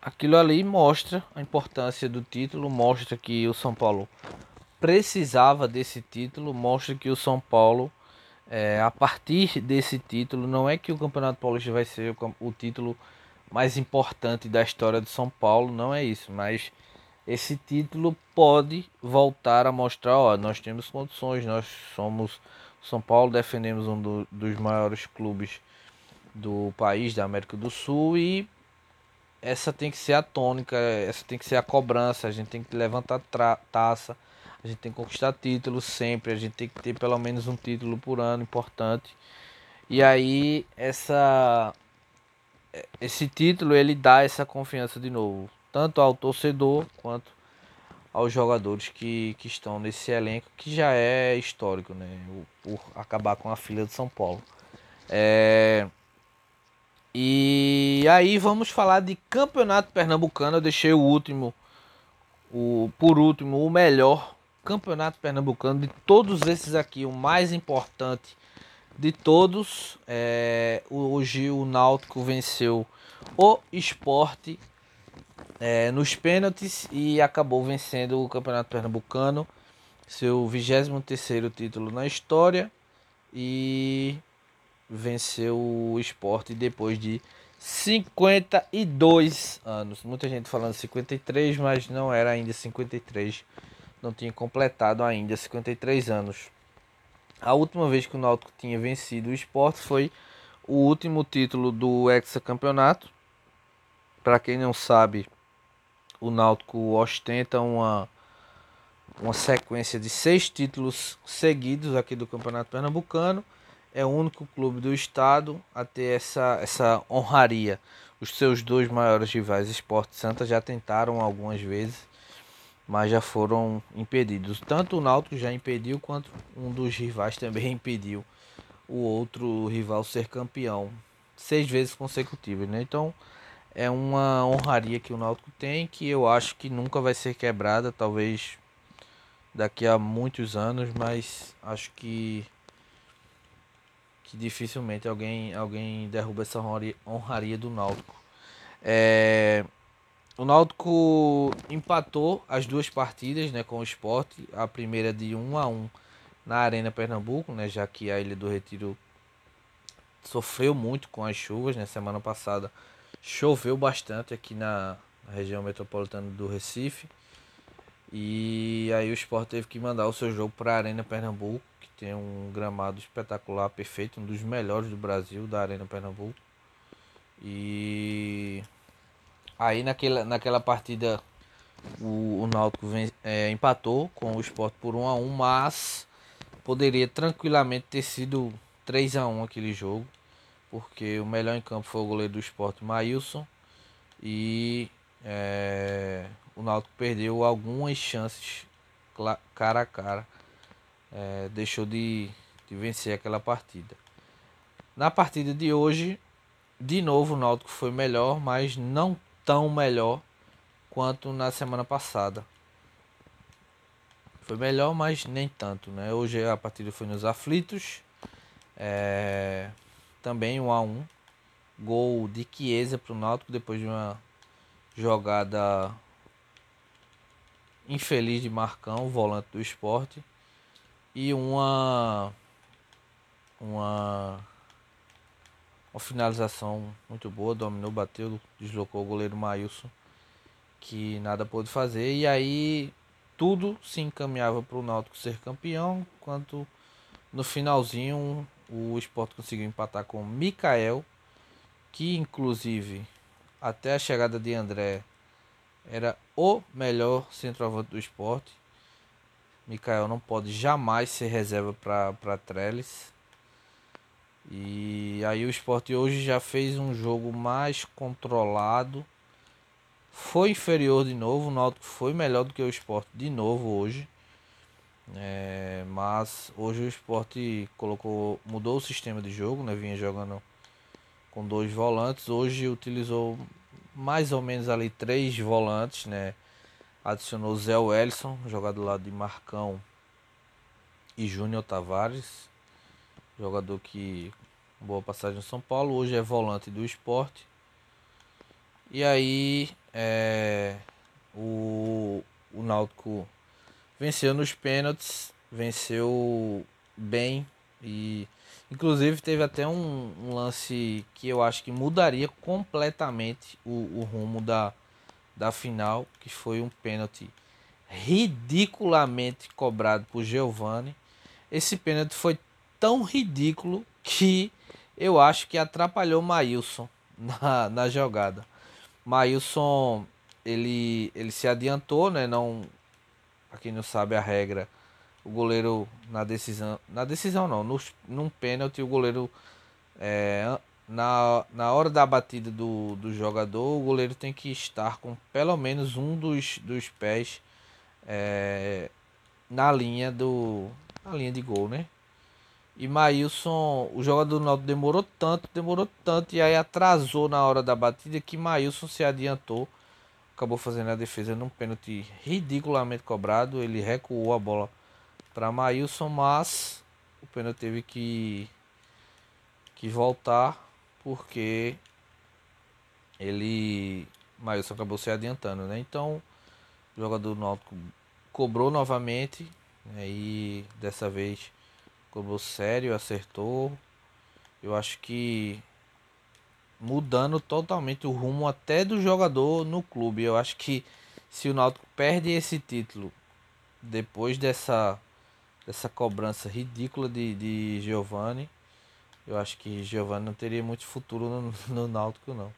Aquilo ali mostra a importância do título, mostra que o São Paulo precisava desse título, mostra que o São Paulo é, a partir desse título, não é que o Campeonato Paulista vai ser o, o título mais importante da história de São Paulo, não é isso, mas esse título pode voltar a mostrar, ó, nós temos condições, nós somos São Paulo, defendemos um do, dos maiores clubes do país, da América do Sul e essa tem que ser a tônica, essa tem que ser a cobrança, a gente tem que levantar taça, a gente tem que conquistar títulos sempre, a gente tem que ter pelo menos um título por ano importante. E aí essa esse título ele dá essa confiança de novo, tanto ao torcedor quanto aos jogadores que, que estão nesse elenco que já é histórico, né? Por acabar com a fila de São Paulo. É... E aí vamos falar de Campeonato Pernambucano. Eu deixei o último, o por último, o melhor Campeonato Pernambucano de todos esses aqui, o mais importante de todos. É, hoje o Náutico venceu o esporte é, nos pênaltis e acabou vencendo o Campeonato Pernambucano, seu 23 título na história e venceu o esporte depois de 52 anos. Muita gente falando 53, mas não era ainda 53, não tinha completado ainda 53 anos. A última vez que o Náutico tinha vencido o esporte foi o último título do hexacampeonato. Para quem não sabe, o Náutico ostenta uma, uma sequência de seis títulos seguidos aqui do Campeonato Pernambucano. É o único clube do estado a ter essa, essa honraria. Os seus dois maiores rivais, Esporte Santa, já tentaram algumas vezes mas já foram impedidos. Tanto o Náutico já impediu, quanto um dos rivais também impediu o outro rival ser campeão seis vezes consecutivas, né? Então é uma honraria que o Náutico tem que eu acho que nunca vai ser quebrada, talvez daqui a muitos anos, mas acho que que dificilmente alguém alguém derruba essa honraria, do Náutico. É, o Náutico empatou as duas partidas né, com o esporte. A primeira de 1 a 1 na Arena Pernambuco, né, já que a Ilha do Retiro sofreu muito com as chuvas. Né, semana passada choveu bastante aqui na região metropolitana do Recife. E aí o esporte teve que mandar o seu jogo para a Arena Pernambuco, que tem um gramado espetacular, perfeito, um dos melhores do Brasil, da Arena Pernambuco. E Aí naquela, naquela partida o, o Náutico é, empatou com o Sport por 1 a 1 mas poderia tranquilamente ter sido 3 a 1 aquele jogo, porque o melhor em campo foi o goleiro do Sport, Maílson, e é, o Náutico perdeu algumas chances cara a cara, é, deixou de, de vencer aquela partida. Na partida de hoje, de novo o Náutico foi melhor, mas não tão melhor quanto na semana passada. Foi melhor, mas nem tanto, né? Hoje a partida foi nos aflitos. É... Também um a um. Gol de Chiesa para o Náutico depois de uma jogada infeliz de Marcão, volante do esporte. E uma uma uma finalização muito boa, dominou, bateu, deslocou o goleiro Maílson, que nada pôde fazer. E aí tudo se encaminhava para o Náutico ser campeão, enquanto no finalzinho o esporte conseguiu empatar com o Mikael, que inclusive até a chegada de André era o melhor centroavante do esporte. Mikael não pode jamais ser reserva para Trellis. E aí o esporte hoje já fez um jogo mais controlado. Foi inferior de novo, o Náutico foi melhor do que o esporte de novo hoje. É, mas hoje o esporte colocou, mudou o sistema de jogo, né? Vinha jogando com dois volantes. Hoje utilizou mais ou menos ali três volantes, né? Adicionou Zé Wellison, jogador lá de Marcão e Júnior Tavares jogador que boa passagem no São Paulo, hoje é volante do esporte. E aí é, o, o Náutico venceu nos pênaltis, venceu bem e inclusive teve até um, um, lance que eu acho que mudaria completamente o, o rumo da, da final, que foi um pênalti ridiculamente cobrado por Giovani. Esse pênalti foi tão ridículo que eu acho que atrapalhou Maílson na, na jogada. Maílson ele, ele se adiantou, né? Não, para quem não sabe a regra, o goleiro na decisão, na decisão não, no, num pênalti o goleiro é, na, na hora da batida do, do jogador, o goleiro tem que estar com pelo menos um dos, dos pés é, na linha do na linha de gol, né? E Maílson, o jogador do Náutico demorou tanto, demorou tanto, e aí atrasou na hora da batida que Maílson se adiantou. Acabou fazendo a defesa num pênalti ridiculamente cobrado. Ele recuou a bola para Maílson, mas o pênalti teve que, que voltar porque ele. Maílson acabou se adiantando, né? Então o jogador do Náutico cobrou novamente. Né? E dessa vez cobrou sério, acertou. Eu acho que mudando totalmente o rumo até do jogador no clube. Eu acho que se o Náutico perde esse título depois dessa dessa cobrança ridícula de, de Giovanni, eu acho que Giovanni não teria muito futuro no, no Náutico não.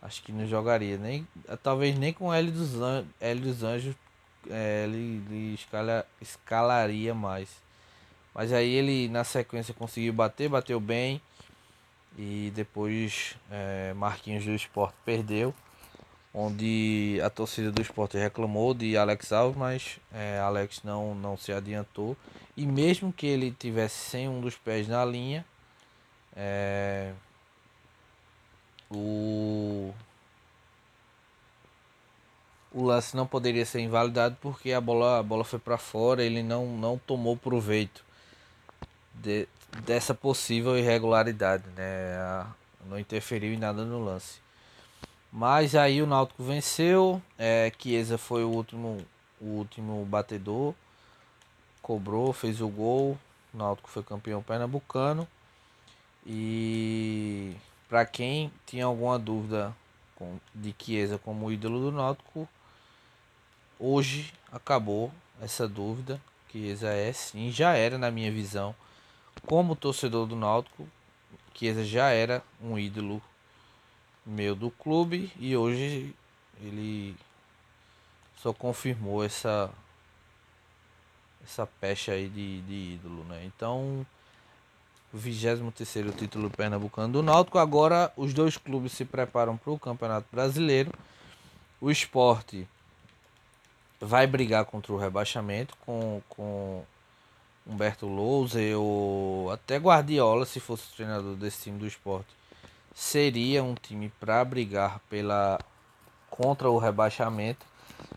Acho que não jogaria nem talvez nem com Hélio dos Anjos, Hélio dos Anjos é, ele, ele escala, escalaria mais. Mas aí ele na sequência conseguiu bater, bateu bem. E depois é, Marquinhos do Esporte perdeu. Onde a torcida do esporte reclamou de Alex Alves, mas é, Alex não, não se adiantou. E mesmo que ele tivesse sem um dos pés na linha, é, o, o lance não poderia ser invalidado porque a bola, a bola foi para fora, ele não, não tomou proveito de, dessa possível irregularidade, né? Não interferiu em nada no lance. Mas aí o Náutico venceu, é, Chiesa foi o último, o último batedor, cobrou, fez o gol, o Náutico foi campeão pernambucano. E para quem tinha alguma dúvida de Chiesa como ídolo do Náutico, hoje acabou essa dúvida. Chiesa é sim, já era na minha visão como torcedor do Náutico, Chiesa já era um ídolo meu do clube e hoje ele só confirmou essa essa pecha aí de, de ídolo, né? Então, 23 título pernambucano do Náutico. Agora os dois clubes se preparam para o Campeonato Brasileiro. O esporte vai brigar contra o rebaixamento com, com Humberto Louser ou até Guardiola, se fosse treinador desse time do esporte, seria um time para brigar pela contra o rebaixamento.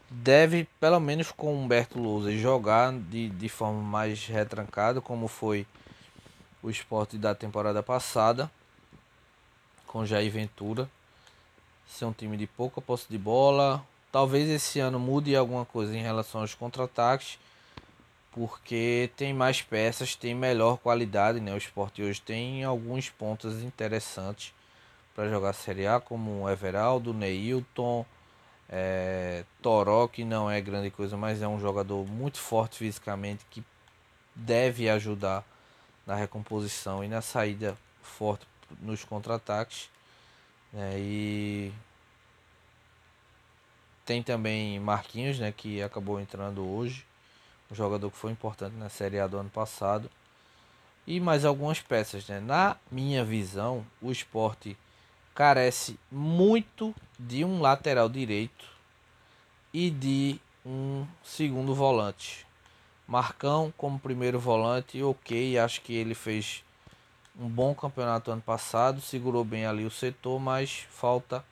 Deve, pelo menos com Humberto Louser, jogar de, de forma mais retrancada, como foi o esporte da temporada passada, com Jair Ventura. Ser um time de pouca posse de bola. Talvez esse ano mude alguma coisa em relação aos contra-ataques porque tem mais peças, tem melhor qualidade, né? O esporte hoje tem alguns pontos interessantes para jogar Série A, como Everaldo, Neilton, é, Toró, que não é grande coisa, mas é um jogador muito forte fisicamente que deve ajudar na recomposição e na saída forte nos contra-ataques. Né? E tem também Marquinhos, né, que acabou entrando hoje um jogador que foi importante na Série A do ano passado. E mais algumas peças, né? Na minha visão, o esporte carece muito de um lateral direito e de um segundo volante. Marcão como primeiro volante, ok, acho que ele fez um bom campeonato ano passado, segurou bem ali o setor, mas falta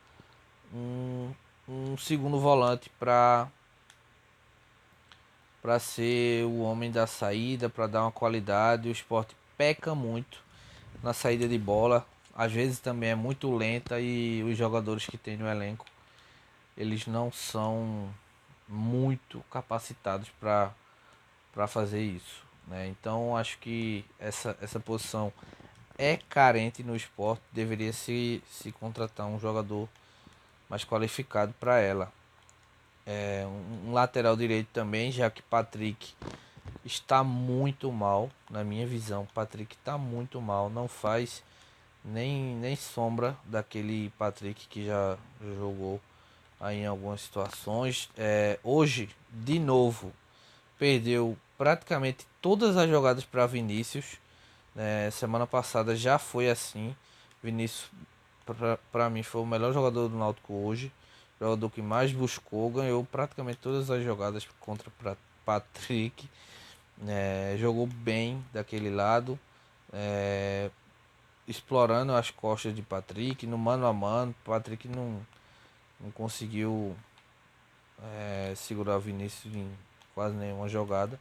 um, um segundo volante para para ser o homem da saída, para dar uma qualidade. O esporte peca muito na saída de bola. Às vezes também é muito lenta e os jogadores que tem no elenco eles não são muito capacitados para fazer isso, né? Então acho que essa essa posição é carente no esporte, deveria se se contratar um jogador mais qualificado para ela é, um, lateral direito também, já que Patrick está muito mal, na minha visão. Patrick está muito mal, não faz nem, nem sombra daquele Patrick que já jogou aí em algumas situações. É, hoje, de novo, perdeu praticamente todas as jogadas para Vinícius. É, semana passada já foi assim. Vinícius, para mim, foi o melhor jogador do Náutico hoje jogador que mais buscou, ganhou praticamente todas as jogadas contra Patrick. É, jogou bem daquele lado. é, explorando as costas de Patrick, no mano a mano. Patrick não, não conseguiu é, segurar o Vinícius em quase nenhuma jogada.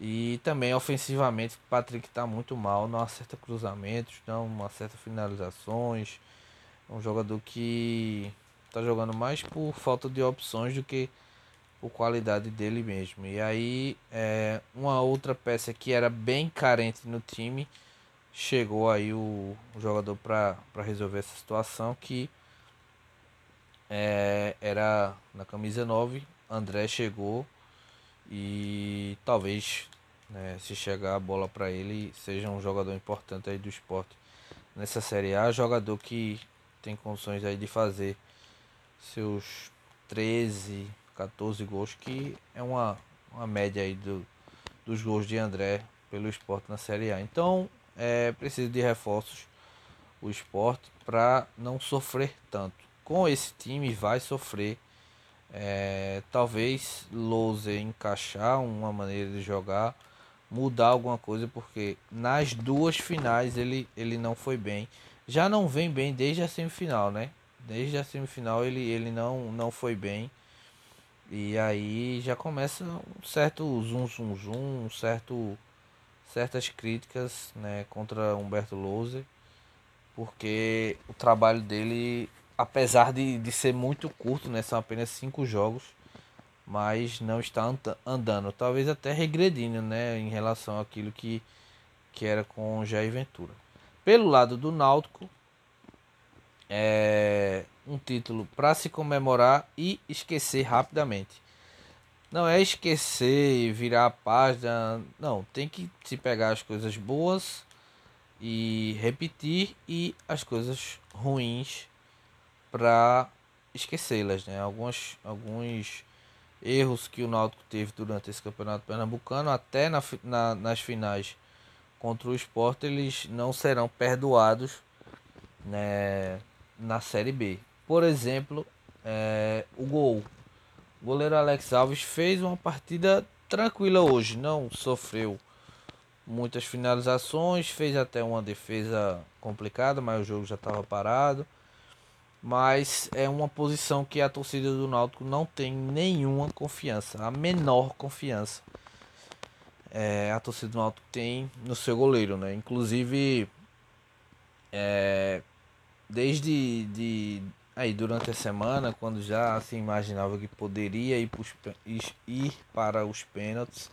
E também ofensivamente, Patrick está muito mal, não acerta cruzamentos, não acerta finalizações. É um jogador que está jogando mais por falta de opções do que por qualidade dele mesmo. E aí, é, uma outra peça que era bem carente no time chegou aí o, o jogador para resolver essa situação que é, era na camisa 9, André chegou e talvez né, se chegar a bola para ele seja um jogador importante aí do esporte nessa Série A, jogador que tem condições aí de fazer seus 13, 14 gols, que é uma, uma média aí do, dos gols de André pelo esporte na Série A. Então é preciso de reforços o esporte para não sofrer tanto. Com esse time vai sofrer. É, talvez Louser encaixar uma maneira de jogar, mudar alguma coisa, porque nas duas finais ele, ele não foi bem. Já não vem bem desde a semifinal, né? Desde a semifinal ele, ele não, não foi bem. E aí já começa um certo zoom, zoom, zoom, um certo certas críticas né, contra Humberto Louser, porque o trabalho dele, apesar de, de ser muito curto, né, são apenas cinco jogos, mas não está andando, talvez até regredindo né, em relação àquilo que, que era com Jair Ventura. Pelo lado do Náutico, é um título para se comemorar e esquecer rapidamente. Não é esquecer e virar a página. Não, tem que se pegar as coisas boas e repetir e as coisas ruins para esquecê-las, né? Alguns, alguns erros que o Náutico teve durante esse campeonato pernambucano, até na, na, nas finais contra o Sport, eles não serão perdoados né, na Série B. Por exemplo, é, o gol o goleiro Alex Alves fez uma partida tranquila hoje, não sofreu muitas finalizações, fez até uma defesa complicada, mas o jogo já estava parado. Mas é uma posição que a torcida do Náutico não tem nenhuma confiança, a menor confiança. É, a torcida do Náutico tem no seu goleiro, né? Inclusive, é, desde de, Aí durante a semana, quando já se imaginava que poderia ir, pros, ir para os pênaltis,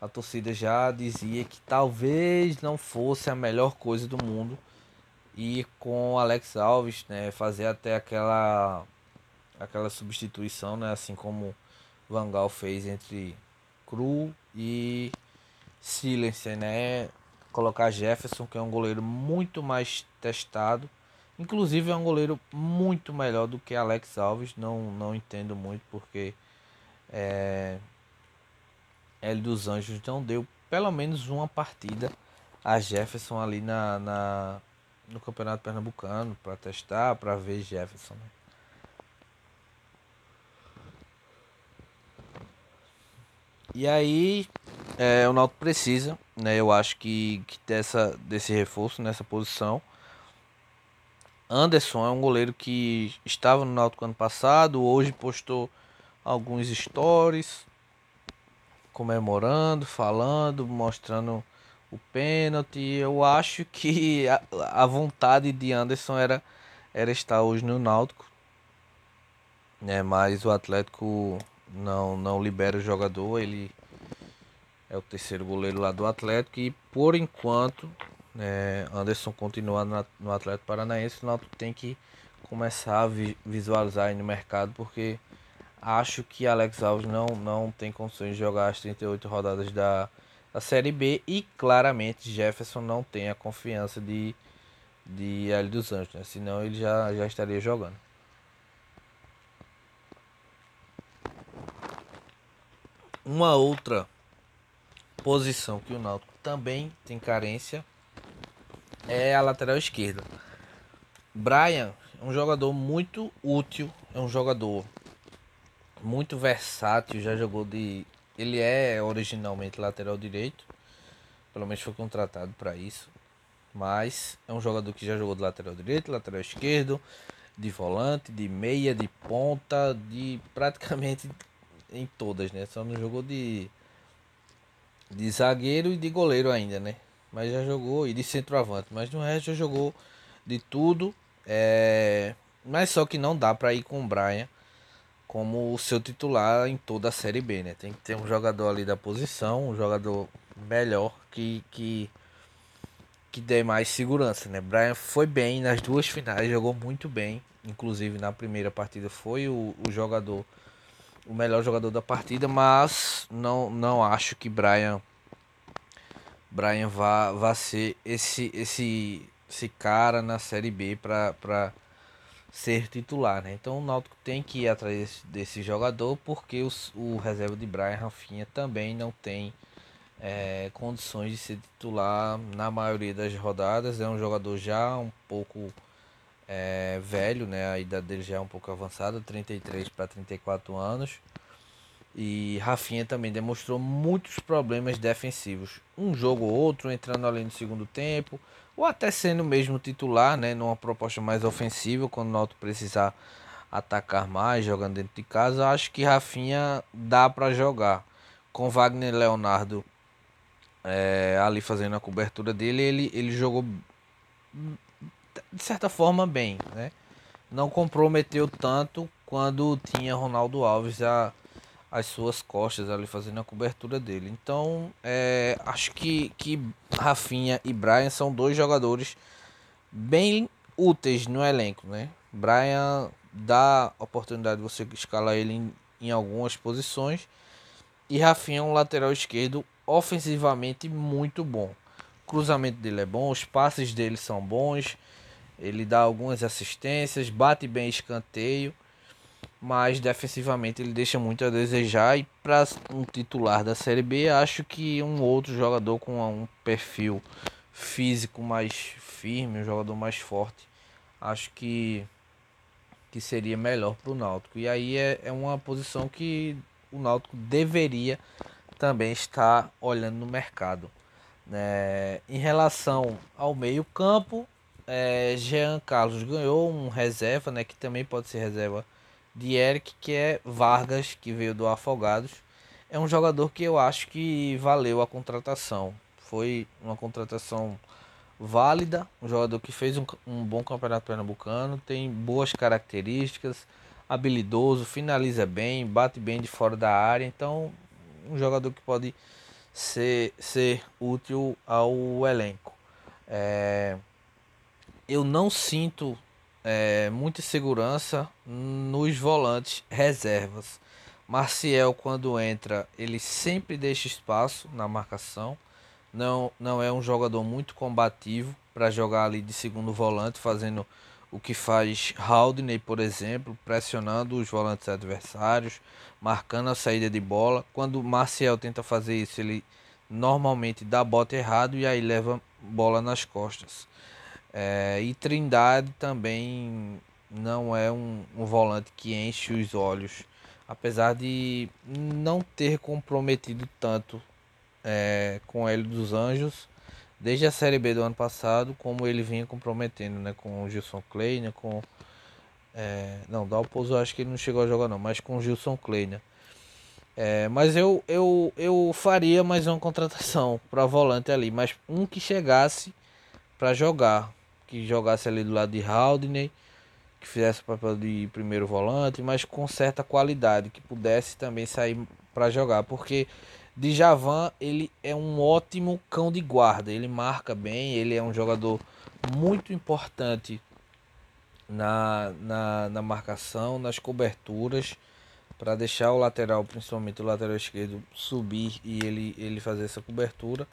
a torcida já dizia que talvez não fosse a melhor coisa do mundo ir com Alex Alves, né, fazer até aquela aquela substituição, né, assim como Van Gaal fez entre Cru e Silencer, né, colocar Jefferson, que é um goleiro muito mais testado Inclusive é um goleiro muito melhor do que Alex Alves. Não, não entendo muito porque é, L dos Anjos não deu pelo menos uma partida a Jefferson ali na, na no Campeonato Pernambucano para testar, para ver Jefferson. Né? E aí é, o Náutico precisa, né? Eu acho que, que dessa, desse reforço nessa posição. Anderson é um goleiro que estava no Náutico ano passado, hoje postou alguns stories comemorando, falando, mostrando o pênalti. Eu acho que a, a vontade de Anderson era, era estar hoje no Náutico, né? Mas o Atlético não não libera o jogador, ele é o terceiro goleiro lá do Atlético e por enquanto é, Anderson continua no Atlético Paranaense, o Náutico tem que começar a vi visualizar aí no mercado, porque acho que Alex Alves não, não tem condições de jogar as 38 rodadas da, da Série B e claramente Jefferson não tem a confiança de, de L dos Anjos, né? senão ele já, já estaria jogando. Uma outra posição que o Náutico também tem carência é a lateral esquerda. Brian é um jogador muito útil, é um jogador muito versátil, já jogou de. Ele é originalmente lateral direito, pelo menos foi contratado para isso. Mas é um jogador que já jogou de lateral direito, lateral esquerdo, de volante, de meia, de ponta, de praticamente em todas, né? Só não jogou de de zagueiro e de goleiro ainda, né? Mas já jogou e de centroavante, mas no resto já jogou de tudo. É... Mas só que não dá para ir com o Brian como o seu titular em toda a Série B, né? Tem que ter um jogador ali da posição, um jogador melhor que que que dê mais segurança, né? Brian foi bem nas duas finais, jogou muito bem, inclusive na primeira partida foi o, o jogador o melhor jogador da partida, mas não não acho que Brian Brian vá, vá ser esse esse esse cara na Série B para ser titular, né? Então o Náutico tem que ir atrás desse jogador porque os, o reserva de Brian Rafinha também não tem é, condições de ser titular na maioria das rodadas. É um jogador já um pouco é, velho, né? A idade dele já é um pouco avançada, 33 para 34 anos. E Rafinha também demonstrou muitos problemas defensivos. Um jogo ou outro, entrando ali no segundo tempo, ou até sendo mesmo titular, né? Numa proposta mais ofensiva, quando o Náutico precisar atacar mais, jogando dentro de casa. Acho que Rafinha dá para jogar. Com Wagner Leonardo é, ali fazendo a cobertura dele, ele, ele jogou de certa forma bem, né? Não comprometeu tanto quando tinha Ronaldo Alves a, as suas costas ali fazendo a cobertura dele. Então, é, acho que, que Rafinha e Brian são dois jogadores bem úteis no elenco, né? Brian dá oportunidade de você escalar ele em, em algumas posições e Rafinha é um lateral esquerdo ofensivamente muito bom. O cruzamento dele é bom, os passes dele são bons, ele dá algumas assistências, bate bem escanteio, mas defensivamente ele deixa muito a desejar. E para um titular da Série B, acho que um outro jogador com um perfil físico mais firme, um jogador mais forte, acho que que seria melhor para o Náutico. E aí é, é uma posição que o Náutico deveria também está olhando no mercado. É, em relação ao meio-campo, é, Jean Carlos ganhou um reserva, né, que também pode ser reserva de Eric, que é Vargas, que veio do Afogados. É um jogador que eu acho que valeu a contratação. Foi uma contratação válida, um jogador que fez um, um bom campeonato pernambucano, tem boas características, habilidoso, finaliza bem, bate bem de fora da área, então um jogador que pode ser, ser útil ao elenco. É, eu não sinto é, muita segurança nos volantes reservas. Marcial, quando entra, ele sempre deixa espaço na marcação. Não, não é um jogador muito combativo para jogar ali de segundo volante, fazendo o que faz Haldney, por exemplo, pressionando os volantes adversários, marcando a saída de bola. Quando Marcial tenta fazer isso, ele normalmente dá bota errado e aí leva bola nas costas. É, e Trindade também não é um, um volante que enche os olhos, apesar de não ter comprometido tanto é, com ele dos Anjos desde a Série B do ano passado, como ele vinha comprometendo, né? Com o Gilson Kleiner, né, com... É, não, Dalpozo acho que ele não chegou a jogar não, mas com o Gilson Kleiner. Né. É, mas eu, eu, eu faria mais uma contratação para volante ali, mas um que chegasse para jogar, que jogasse ali do lado de Haldney, que fizesse o papel de primeiro volante, mas com certa qualidade, que pudesse também sair para jogar, porque Djavan, ele é um ótimo cão de guarda. Ele marca bem, ele é um jogador muito importante na, na, na marcação, nas coberturas, para deixar o lateral, principalmente o lateral esquerdo, subir e ele, ele fazer essa cobertura.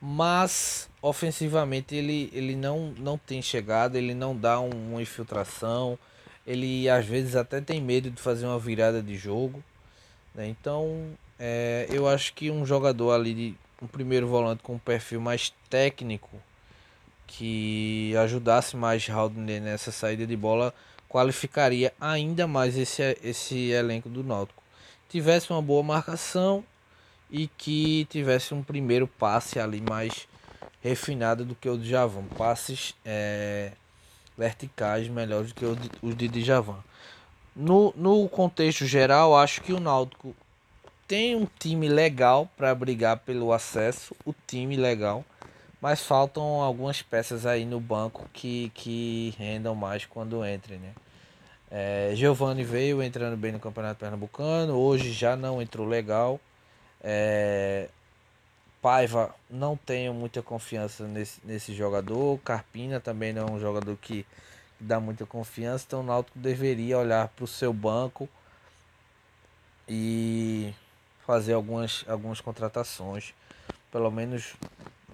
Mas ofensivamente ele, ele não, não tem chegada, ele não dá um, uma infiltração, ele às vezes até tem medo de fazer uma virada de jogo. Né? Então é, eu acho que um jogador ali de um primeiro volante com um perfil mais técnico que ajudasse mais Haldner nessa saída de bola qualificaria ainda mais esse, esse elenco do Náutico. Tivesse uma boa marcação e que tivesse um primeiro passe ali mais refinado do que o de Javan. Passes é, verticais melhores do que os de Djavan. No, no contexto geral, acho que o Náutico tem um time legal para brigar pelo acesso, o time legal, mas faltam algumas peças aí no banco que, que rendam mais quando entrem, né? É, Giovanni veio entrando bem no Campeonato Pernambucano, hoje já não entrou legal. É, Paiva não tenho muita confiança nesse, nesse jogador. Carpina também não é um jogador que, dá muita confiança. Então o Náutico deveria olhar para o seu banco e fazer algumas, algumas contratações. Pelo menos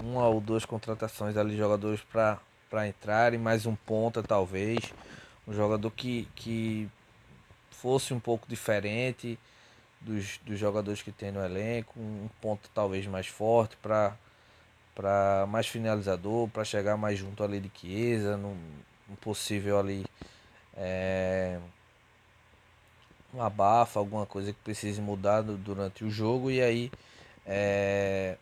uma ou duas contratações ali, jogadores para entrarem, mais um ponta talvez um jogador que, que fosse um pouco diferente dos, dos jogadores que tem no elenco, um ponto talvez mais forte para para mais finalizador, para chegar mais junto ali de Chiesa, num, num possível ali é, uma bafa, alguma coisa que precise mudar durante o jogo e aí é,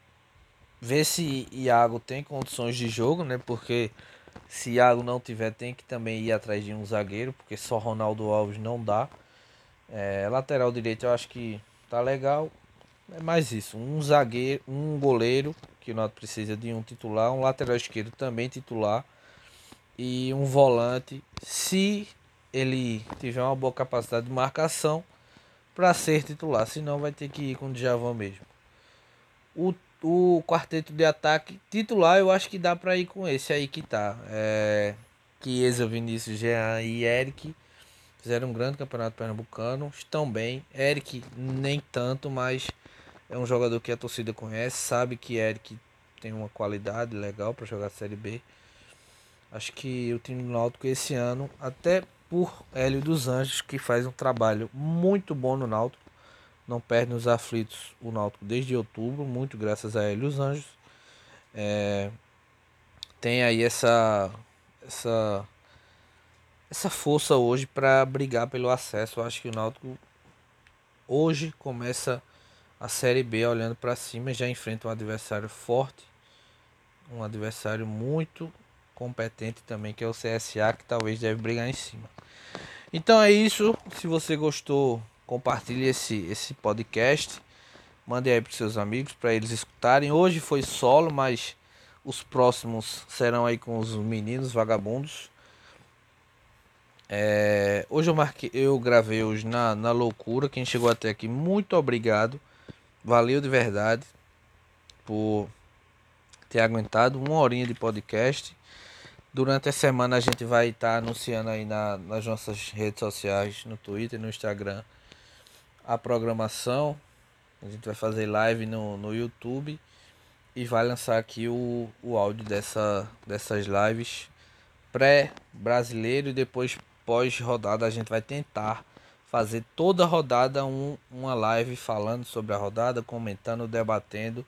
ver se Iago tem condições de jogo, né? Porque se Iago não tiver, tem que também ir atrás de um zagueiro, porque só Ronaldo Alves não dá. É, lateral direito eu acho que tá legal. É mais isso, um zagueiro, um goleiro, que o Náutico precisa de um titular, um lateral esquerdo também titular e um volante, se ele tiver uma boa capacidade de marcação para ser titular, senão vai ter que ir com o Djavan mesmo. O o quarteto de ataque titular, eu acho que dá para ir com esse aí que tá. É, Chiesa, Vinícius, Jean e Eric fizeram um grande campeonato pernambucano, estão bem. Eric nem tanto, mas é um jogador que a torcida conhece, sabe que Eric tem uma qualidade legal para jogar Série B. Acho que o time do Náutico esse ano, até por Hélio dos Anjos, que faz um trabalho muito bom no Náutico, não perde nos aflitos o Náutico desde outubro, muito graças a ele os Anjos. É, tem aí essa essa essa força hoje para brigar pelo acesso. Eu acho que o Náutico hoje começa a Série B olhando para cima, já enfrenta um adversário forte, um adversário muito competente também, que é o CSA, que talvez deve brigar em cima. Então é isso. Se você gostou compartilhe esse, esse podcast. Mande aí para seus amigos para eles escutarem. Hoje foi solo, mas os próximos serão aí com os meninos vagabundos. É, hoje eu marquei, eu gravei hoje na, na loucura. Quem chegou até aqui, muito obrigado. Valeu de verdade por ter aguentado uma horinha de podcast. Durante a semana a gente vai estar tá anunciando aí na, nas nossas redes sociais, no Twitter, no Instagram a programação. A gente vai fazer live no, no YouTube e vai lançar aqui o, o áudio dessa, dessas lives pré-brasileiro e depois pós-rodada a gente vai tentar fazer toda rodada um, uma live falando sobre a rodada, comentando, debatendo.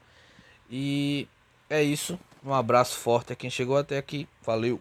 E é isso. Um abraço forte a quem chegou até aqui. Valeu!